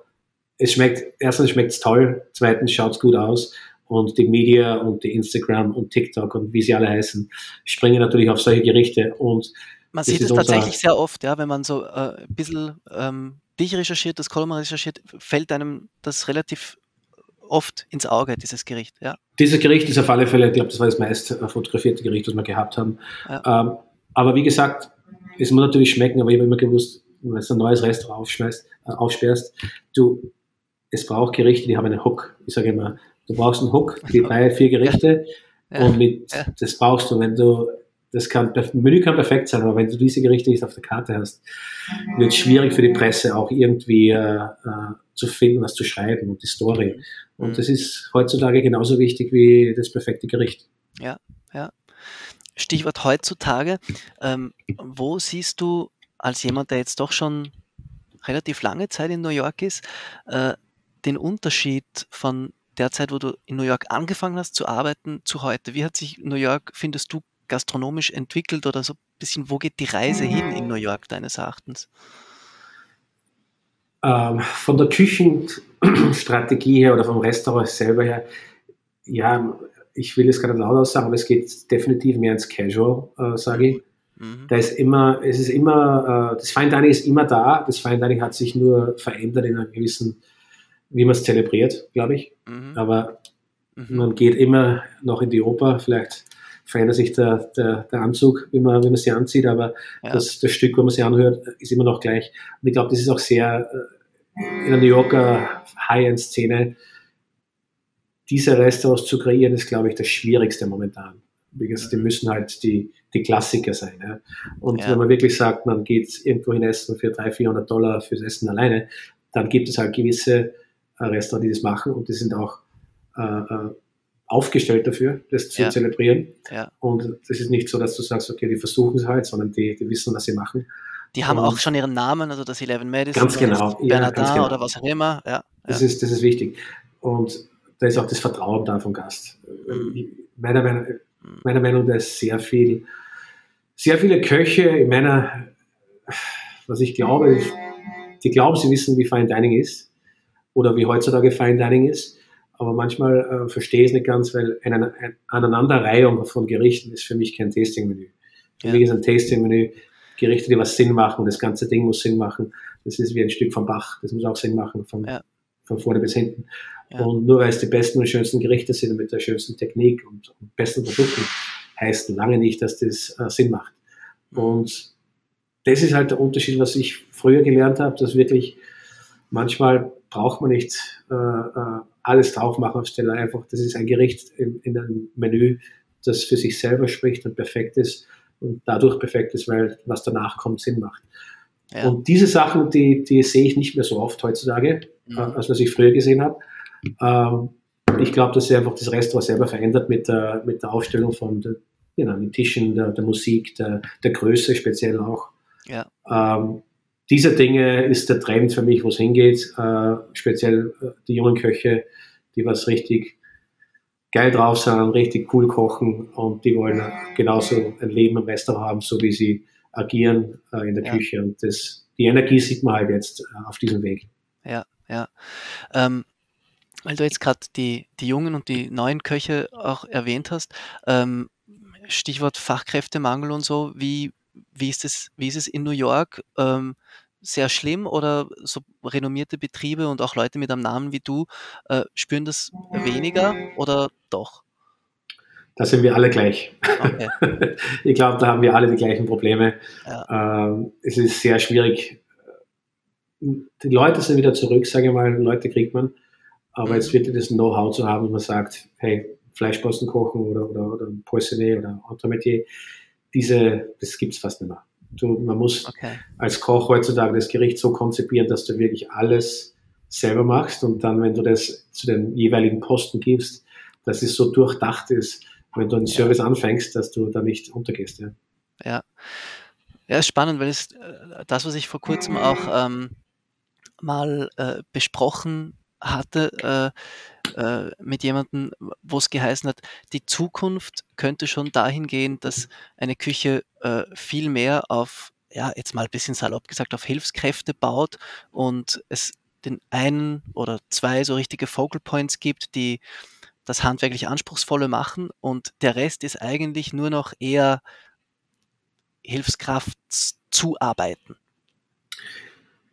es schmeckt, erstens schmeckt es toll, zweitens schaut es gut aus und die Media und die Instagram und TikTok und wie sie alle heißen, springen natürlich auf solche Gerichte. Und man sieht es tatsächlich sehr oft, ja, wenn man so äh, ein bisschen ähm, dich recherchiert, das Kolumn recherchiert, fällt einem das relativ oft ins Auge, dieses Gericht. Ja. Dieses Gericht ist auf alle Fälle, ich glaube, das war das meist fotografierte Gericht, was wir gehabt haben. Ja. Ähm, aber wie gesagt, es muss natürlich schmecken, aber ich habe immer gewusst, wenn du ein neues Restaurant aufschmeißt, äh, aufsperrst, du, es braucht Gerichte, die haben einen Hook. Ich sage immer, Du brauchst einen Hook, die drei, vier Gerichte. Ja. Und mit, ja. das brauchst du, wenn du, das kann, Menü kann perfekt sein, aber wenn du diese Gerichte nicht auf der Karte hast, wird es schwierig für die Presse auch irgendwie äh, äh, zu finden, was zu schreiben und die Story. Und mhm. das ist heutzutage genauso wichtig wie das perfekte Gericht. Ja, ja. Stichwort heutzutage. Ähm, wo siehst du als jemand, der jetzt doch schon relativ lange Zeit in New York ist, äh, den Unterschied von der Zeit, wo du in New York angefangen hast zu arbeiten, zu heute? Wie hat sich New York, findest du, gastronomisch entwickelt oder so ein bisschen, wo geht die Reise hin in New York deines Erachtens? Ähm, von der Küchenstrategie her oder vom Restaurant selber her, ja, ich will es nicht laut aussagen, aber es geht definitiv mehr ins Casual, äh, sage ich. Mhm. Da ist immer, es ist immer, äh, das Fine Dining ist immer da, das Fine Dining hat sich nur verändert in einem gewissen wie man es zelebriert, glaube ich. Mhm. Aber mhm. man geht immer noch in die Oper, vielleicht verändert sich der, der, der Anzug, wie man, wie man sie anzieht, aber ja. das, das Stück, wo man sie anhört, ist immer noch gleich. Und ich glaube, das ist auch sehr äh, in der New Yorker High-End-Szene, diese Restaurants zu kreieren, ist, glaube ich, das Schwierigste momentan. Because die mhm. müssen halt die, die Klassiker sein. Ja. Und ja. wenn man wirklich sagt, man geht irgendwo hin essen für 300, 400 Dollar fürs Essen alleine, dann gibt es halt gewisse Restaurants, die das machen und die sind auch äh, äh, aufgestellt dafür, das zu ja. zelebrieren. Ja. Und das ist nicht so, dass du sagst, okay, die versuchen es halt, sondern die, die wissen, was sie machen. Die haben und auch schon ihren Namen, also das Eleven Medicine, ganz genau, ja, Bernardin genau. oder was auch immer. Ja, das, Ist, das ist wichtig. Und da ist auch das Vertrauen da vom Gast. Mhm. Meiner, Meinung, meiner Meinung nach ist sehr viel, sehr viele Köche in meiner, was ich glaube, die glauben, sie wissen, wie Fine Dining ist oder wie heutzutage Fine Dining ist. Aber manchmal äh, verstehe ich es nicht ganz, weil eine, eine Aneinanderreihung von Gerichten ist für mich kein Tasting-Menü. Für ja. mich ist ein Tasting-Menü Gerichte, die was Sinn machen. Das ganze Ding muss Sinn machen. Das ist wie ein Stück vom Bach. Das muss auch Sinn machen, von, ja. von vorne bis hinten. Ja. Und nur weil es die besten und schönsten Gerichte sind und mit der schönsten Technik und, und besten Produkten, heißt lange nicht, dass das äh, Sinn macht. Und das ist halt der Unterschied, was ich früher gelernt habe, dass wirklich manchmal braucht man nicht äh, äh, alles drauf machen auf Stelle. Einfach, das ist ein Gericht in, in einem Menü, das für sich selber spricht und perfekt ist und dadurch perfekt ist, weil was danach kommt, Sinn macht. Ja. Und diese Sachen, die, die sehe ich nicht mehr so oft heutzutage, mhm. äh, als was ich früher gesehen habe. Ähm, ich glaube, dass sich einfach das Restaurant selber verändert mit der, mit der Aufstellung von der, you know, den Tischen, der, der Musik, der, der Größe speziell auch. Ja. Ähm, diese Dinge ist der Trend für mich, wo es hingeht. Äh, speziell äh, die jungen Köche, die was richtig geil drauf sind, richtig cool kochen und die wollen genauso ein Leben im Restaurant haben, so wie sie agieren äh, in der ja. Küche. Und das, die Energie sieht man halt jetzt äh, auf diesem Weg. Ja, ja. Ähm, weil du jetzt gerade die, die jungen und die neuen Köche auch erwähnt hast, ähm, Stichwort Fachkräftemangel und so, wie, wie, ist, es, wie ist es in New York? Ähm, sehr schlimm oder so renommierte Betriebe und auch Leute mit einem Namen wie du äh, spüren das weniger oder doch? Da sind wir alle gleich. Okay. ich glaube, da haben wir alle die gleichen Probleme. Ja. Ähm, es ist sehr schwierig. Die Leute sind wieder zurück, sage ich mal, Leute kriegt man. Aber mhm. jetzt wirklich das Know-how zu haben, wo man sagt, hey, Fleischposten kochen oder, oder, oder Poissonnier oder Entremetier, diese, das gibt es fast nicht mehr. Du, man muss okay. als Koch heutzutage das Gericht so konzipieren, dass du wirklich alles selber machst und dann, wenn du das zu den jeweiligen Posten gibst, dass es so durchdacht ist, wenn du einen Service ja. anfängst, dass du da nicht untergehst. Ja. Ja, ja spannend, weil es äh, das, was ich vor kurzem auch ähm, mal äh, besprochen hatte äh, äh, mit jemandem, wo es geheißen hat, die Zukunft könnte schon dahin gehen, dass eine Küche äh, viel mehr auf, ja, jetzt mal ein bisschen salopp gesagt, auf Hilfskräfte baut und es den einen oder zwei so richtige Focal Points gibt, die das handwerklich Anspruchsvolle machen und der Rest ist eigentlich nur noch eher Hilfskraft zuarbeiten.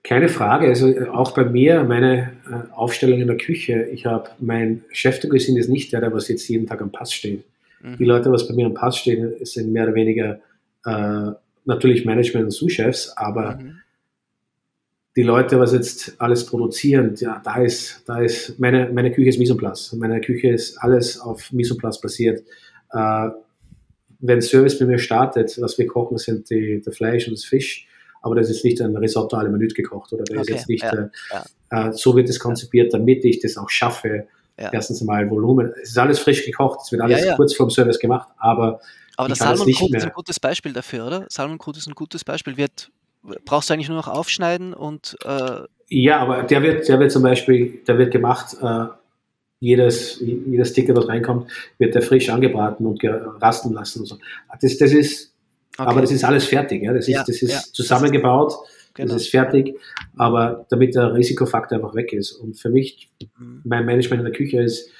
Keine Frage. Also äh, auch bei mir, meine äh, Aufstellung in der Küche, ich habe mein Chef de Cuisine ist nicht der, der was jetzt jeden Tag am Pass steht. Mhm. Die Leute, was bei mir am Pass stehen, sind mehr oder weniger äh, natürlich Management und Sous-Chefs, aber mhm. die Leute, was jetzt alles produzieren, ja, da ist, da ist, meine, meine Küche ist Mise en place. Meine Küche ist alles auf Mise en place basiert. Äh, wenn Service bei mir startet, was wir kochen, sind die, der Fleisch und das Fisch aber das ist nicht ein Risotto alle Minute gekocht oder das okay, ist jetzt nicht, ja, äh, ja. Äh, so wird es konzipiert, damit ich das auch schaffe. Ja. Erstens mal Volumen. Es ist alles frisch gekocht, es wird alles kurz vorm Service gemacht, aber. Aber das Salmonkrut ist ein gutes Beispiel dafür, oder? Salmonkrut ist ein gutes Beispiel. Wird, brauchst du eigentlich nur noch aufschneiden und. Äh ja, aber der wird, der wird zum Beispiel, der wird gemacht, äh, jedes, jedes Ticket, was reinkommt, wird der frisch angebraten und rasten lassen und so. Das, das ist, Okay. Aber das ist alles fertig. Ja? Das ist, ja, das ist ja. zusammengebaut, genau. das ist fertig, aber damit der Risikofaktor einfach weg ist. Und für mich, mhm. mein Management in der Küche ist,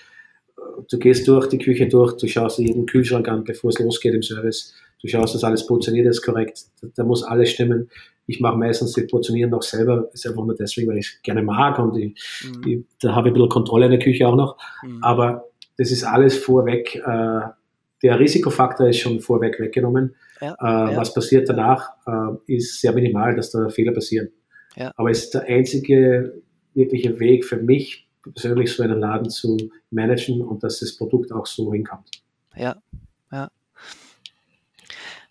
du gehst durch die Küche durch, du schaust dir jeden Kühlschrank an, bevor es losgeht im Service. Du schaust, dass alles portioniert ist korrekt. Da, da muss alles stimmen. Ich mache meistens die Portionieren noch selber, ist einfach nur deswegen, weil ich es gerne mag und ich, mhm. ich, da habe ich ein bisschen Kontrolle in der Küche auch noch. Mhm. Aber das ist alles vorweg, äh, der Risikofaktor ist schon vorweg weggenommen. Ja, äh, ja. Was passiert danach, äh, ist sehr minimal, dass da Fehler passieren. Ja. Aber es ist der einzige wirkliche Weg für mich, persönlich so einen Laden zu managen und dass das Produkt auch so hinkommt. Ja, ja.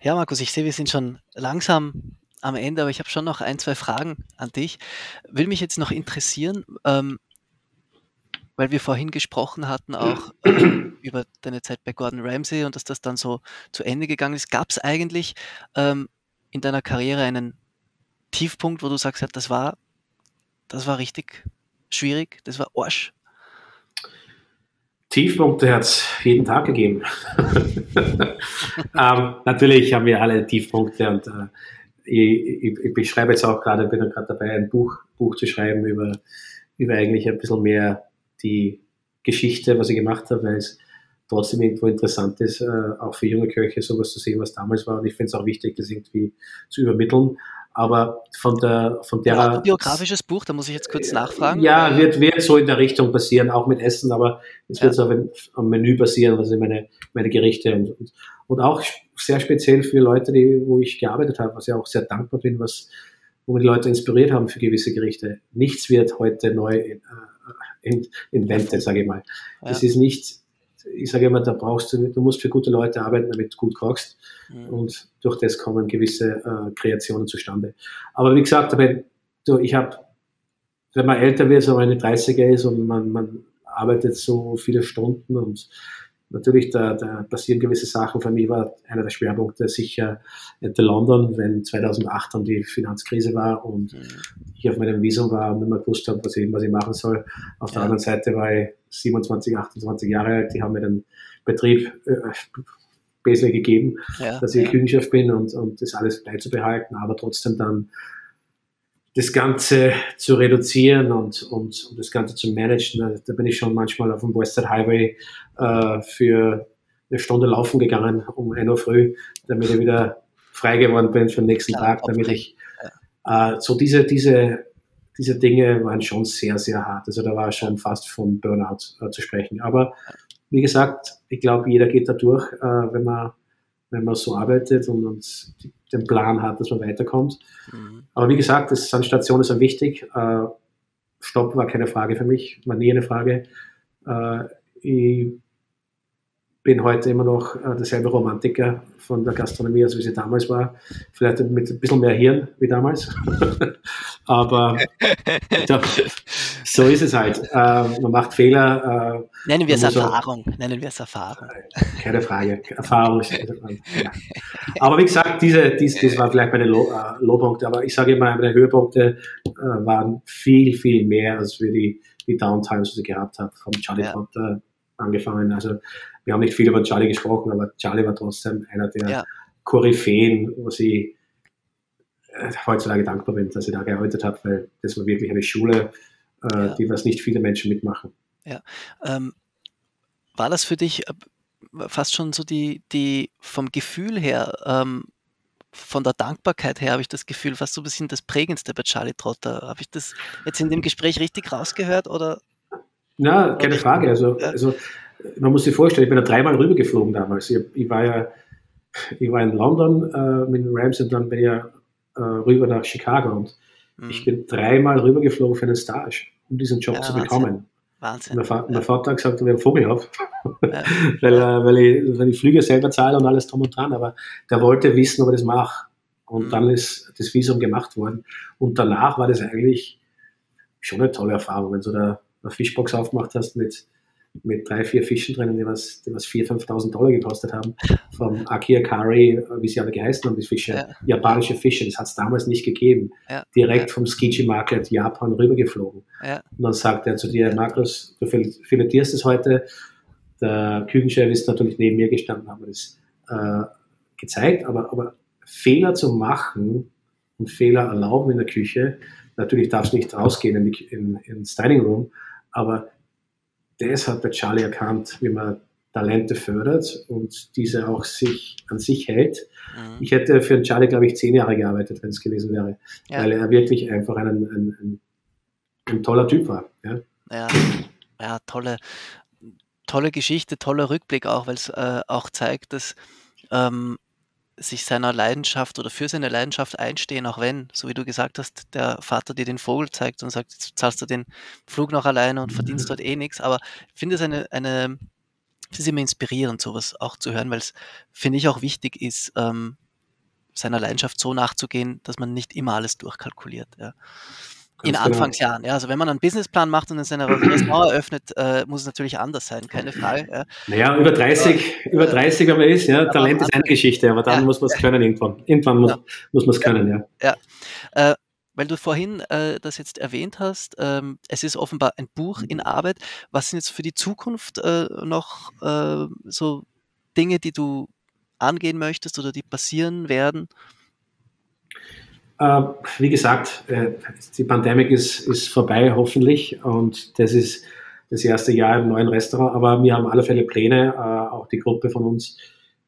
Ja, Markus, ich sehe, wir sind schon langsam am Ende, aber ich habe schon noch ein, zwei Fragen an dich. Will mich jetzt noch interessieren, ähm, weil wir vorhin gesprochen hatten auch äh, über deine Zeit bei Gordon Ramsay und dass das dann so zu Ende gegangen ist. Gab es eigentlich ähm, in deiner Karriere einen Tiefpunkt, wo du sagst, ja, das war, das war richtig schwierig, das war Arsch? Tiefpunkte hat es jeden Tag gegeben. ähm, natürlich haben wir alle Tiefpunkte und äh, ich, ich, ich, beschreibe jetzt auch gerade, bin gerade dabei, ein Buch, Buch zu schreiben über, über eigentlich ein bisschen mehr die Geschichte, was ich gemacht habe, weil es trotzdem irgendwo interessant ist, äh, auch für junge Köche sowas zu sehen, was damals war. Und ich finde es auch wichtig, das irgendwie zu übermitteln. Aber von der, von der. Ja, ein biografisches Buch, da muss ich jetzt kurz nachfragen. Ja, wird, wird so in der Richtung passieren, auch mit Essen, aber es wird ja. so am Menü passieren, also meine, meine Gerichte und, und, und auch sehr speziell für Leute, die, wo ich gearbeitet habe, was ich auch sehr dankbar bin, was, wo wir die Leute inspiriert haben für gewisse Gerichte. Nichts wird heute neu äh, invented, sage ich mal. Ja. Das ist nicht, ich sage immer, da brauchst du, du musst für gute Leute arbeiten, damit du gut kochst. Mhm. Und durch das kommen gewisse äh, Kreationen zustande. Aber wie gesagt, wenn du, ich habe, wenn man älter wird, so meine 30er ist und man, man arbeitet so viele Stunden und natürlich, da, da passieren gewisse Sachen. Für mich war einer der Schwerpunkte sicher Enter London, wenn 2008 dann die Finanzkrise war und mhm. ich auf meinem Visum war und nicht mehr gewusst habe, was ich, was ich machen soll. Auf der anderen Seite war ich 27, 28 Jahre alt. Die haben mir den Betrieb äh, basically gegeben, ja, dass ich ja. Küchenchef bin und, und das alles beizubehalten, aber trotzdem dann das Ganze zu reduzieren und, und, und das Ganze zu managen. Da, da bin ich schon manchmal auf dem Western Highway äh, für eine Stunde laufen gegangen um 1 Uhr früh, damit ich wieder frei geworden bin für den nächsten Klar, Tag, damit ich äh, so diese, diese, diese Dinge waren schon sehr, sehr hart. Also da war schon fast von Burnout äh, zu sprechen. Aber wie gesagt, ich glaube, jeder geht da durch, äh, wenn man wenn man so arbeitet und, und den Plan hat, dass man weiterkommt. Mhm. Aber wie gesagt, das an Stationen ist wichtig. Äh, Stopp war keine Frage für mich, war nie eine Frage. Äh, ich bin heute immer noch äh, derselbe Romantiker von der Gastronomie, als wie sie damals war. Vielleicht mit ein bisschen mehr Hirn wie damals. Aber ja, so ist es halt. Äh, man macht Fehler. Äh, Nennen wir es Erfahrung. Auch, Nennen wir es Erfahrung. Keine Frage. Erfahrung ist. Ja. Aber wie gesagt, diese, dies, das war vielleicht meine Low, äh, Lowpunkte. Aber ich sage immer, meine Höhepunkte äh, waren viel, viel mehr als wir die, die Downtimes, die ich gehabt habe, vom Charlie ja. Potter angefangen. Also wir haben nicht viel über Charlie gesprochen, aber Charlie war trotzdem einer der ja. Koryphäen, wo sie äh, heutzutage dankbar bin, dass ich da gearbeitet habe, weil das war wirklich eine Schule, äh, ja. die was nicht viele Menschen mitmachen. Ja. Ähm, war das für dich äh, fast schon so die, die vom Gefühl her, ähm, von der Dankbarkeit her habe ich das Gefühl, fast so ein bisschen das Prägendste bei Charlie Trotter. Habe ich das jetzt in dem Gespräch richtig rausgehört oder? Na, keine Frage. Also, also man muss sich vorstellen, ich bin da dreimal rübergeflogen damals. Ich, ich war ja ich war in London äh, mit den Rams und dann bin ich ja äh, rüber nach Chicago und mhm. ich bin dreimal rübergeflogen für einen Stage, um diesen Job ja, zu bekommen. Wahnsinn. Mein, Vater, mein Vater hat gesagt, ich einen Vogel habe, ja. weil, äh, weil, ich, weil ich Flüge selber zahle und alles drum und dran, aber der wollte wissen, ob ich das mache. Und mhm. dann ist das Visum gemacht worden. Und danach war das eigentlich schon eine tolle Erfahrung, wenn du da eine Fischbox aufgemacht hast mit mit drei, vier Fischen drinnen, die was, die was 4.000, 5.000 Dollar gekostet haben. Vom Aki Akari, wie sie alle geheißen haben, die Fische. Ja. Japanische Fische, das hat es damals nicht gegeben. Ja. Direkt ja. vom Skiji Market Japan rübergeflogen. Und dann sagt er zu dir, Markus, du filetierst es heute. Der Küchenchef ist natürlich neben mir gestanden, haben wir das äh, gezeigt. Aber, aber Fehler zu machen und Fehler erlauben in der Küche, natürlich darfst du nicht rausgehen in die, in, ins Dining Room, aber das hat der Charlie erkannt, wie man Talente fördert und diese auch sich an sich hält. Mhm. Ich hätte für den Charlie, glaube ich, zehn Jahre gearbeitet, wenn es gewesen wäre, ja. weil er wirklich einfach ein, ein, ein, ein toller Typ war. Ja, ja, ja tolle, tolle Geschichte, toller Rückblick auch, weil es äh, auch zeigt, dass ähm, sich seiner Leidenschaft oder für seine Leidenschaft einstehen, auch wenn, so wie du gesagt hast, der Vater dir den Vogel zeigt und sagt, jetzt zahlst du den Flug noch alleine und verdienst dort eh nichts. Aber ich finde es eine, eine, es ist immer inspirierend, sowas auch zu hören, weil es, finde ich, auch wichtig ist, ähm, seiner Leidenschaft so nachzugehen, dass man nicht immer alles durchkalkuliert. Ja in genau. Anfangsjahren. Ja, also wenn man einen Businessplan macht und dann seine Restaurant eröffnet, äh, muss es natürlich anders sein, keine Frage. Ja. Naja, über 30, äh, über 30, wenn man ist, ja, Talent ist eine Geschichte, aber dann ja. muss man es können irgendwann. Irgendwann muss, muss man es können, ja. Ja. Äh, weil du vorhin äh, das jetzt erwähnt hast, ähm, es ist offenbar ein Buch in Arbeit. Was sind jetzt für die Zukunft äh, noch äh, so Dinge, die du angehen möchtest oder die passieren werden? Äh, wie gesagt, äh, die Pandemie ist, ist vorbei, hoffentlich. Und das ist das erste Jahr im neuen Restaurant. Aber wir haben alle Fälle Pläne, äh, auch die Gruppe von uns,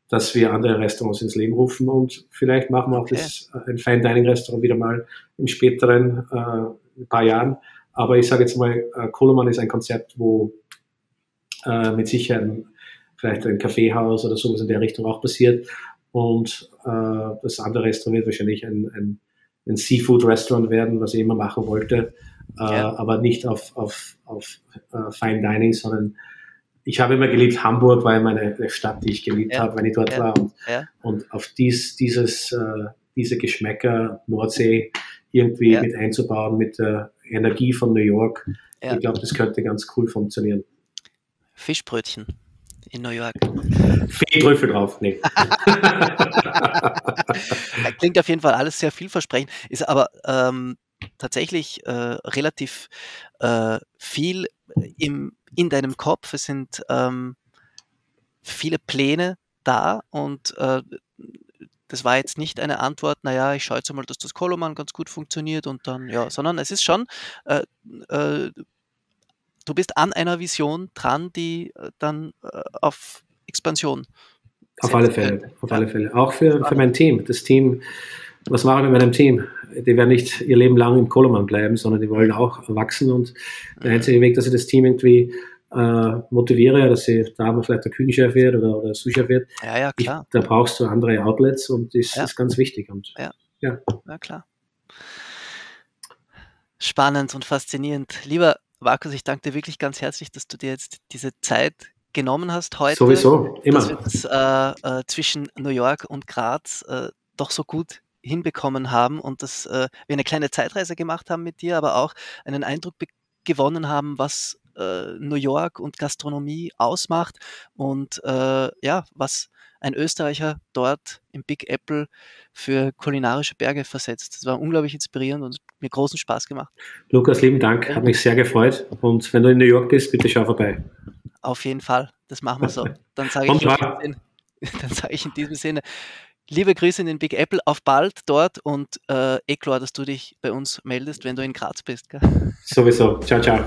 dass wir andere Restaurants ins Leben rufen. Und vielleicht machen wir auch okay. das, ein Fine Dining Restaurant wieder mal im späteren ein paar Jahren. Aber ich sage jetzt mal, äh, Koloman ist ein Konzept, wo mit Sicherheit vielleicht ein Kaffeehaus oder sowas in der Richtung auch passiert. Und äh, das andere Restaurant wird wahrscheinlich ein, ein ein Seafood-Restaurant werden, was ich immer machen wollte, äh, ja. aber nicht auf, auf, auf uh, Fine Dining, sondern ich habe immer geliebt, Hamburg war immer eine, Stadt, die ich geliebt ja. habe, wenn ich dort ja. war. Und, und auf dies, dieses, uh, diese Geschmäcker Nordsee irgendwie mit einzubauen, mit der Energie von New York. Ich glaube, das könnte ganz cool funktionieren. Fischbrötchen in New York. Viel Trüffel drauf, nee. Klingt auf jeden Fall alles sehr vielversprechend, ist aber ähm, tatsächlich äh, relativ äh, viel im, in deinem Kopf. Es sind ähm, viele Pläne da und äh, das war jetzt nicht eine Antwort, naja, ich schaue jetzt mal, dass das Koloman ganz gut funktioniert und dann, ja, sondern es ist schon, äh, äh, du bist an einer Vision dran, die äh, dann äh, auf Expansion. Auf alle Fälle, auf alle Fälle. Auch für, für mein Team. Das Team, was machen wir mit meinem Team? Die werden nicht ihr Leben lang im Koloman bleiben, sondern die wollen auch wachsen und der mhm. einzige Weg, dass ich das Team irgendwie äh, motiviere, dass sie da mal vielleicht der Küchenchef wird oder, oder Sous-Chef wird. Ja, ja, klar. Ich, da brauchst du andere Outlets und das ja. ist ganz wichtig. Und, ja. ja. Ja, klar. Spannend und faszinierend. Lieber Markus, ich danke dir wirklich ganz herzlich, dass du dir jetzt diese Zeit genommen hast heute. Sowieso, immer. Dass wir das äh, äh, zwischen New York und Graz äh, doch so gut hinbekommen haben und dass äh, wir eine kleine Zeitreise gemacht haben mit dir, aber auch einen Eindruck gewonnen haben, was äh, New York und Gastronomie ausmacht und äh, ja, was ein Österreicher dort im Big Apple für kulinarische Berge versetzt. Das war unglaublich inspirierend und mir großen Spaß gemacht. Lukas, lieben Dank, hat mich sehr gefreut. Und wenn du in New York bist, bitte schau vorbei. Auf jeden Fall, das machen wir so. Dann sage ich, sag ich in diesem Sinne, liebe Grüße in den Big Apple, auf bald dort und äh, eh klar, dass du dich bei uns meldest, wenn du in Graz bist. Gell? Sowieso. Ciao, ciao.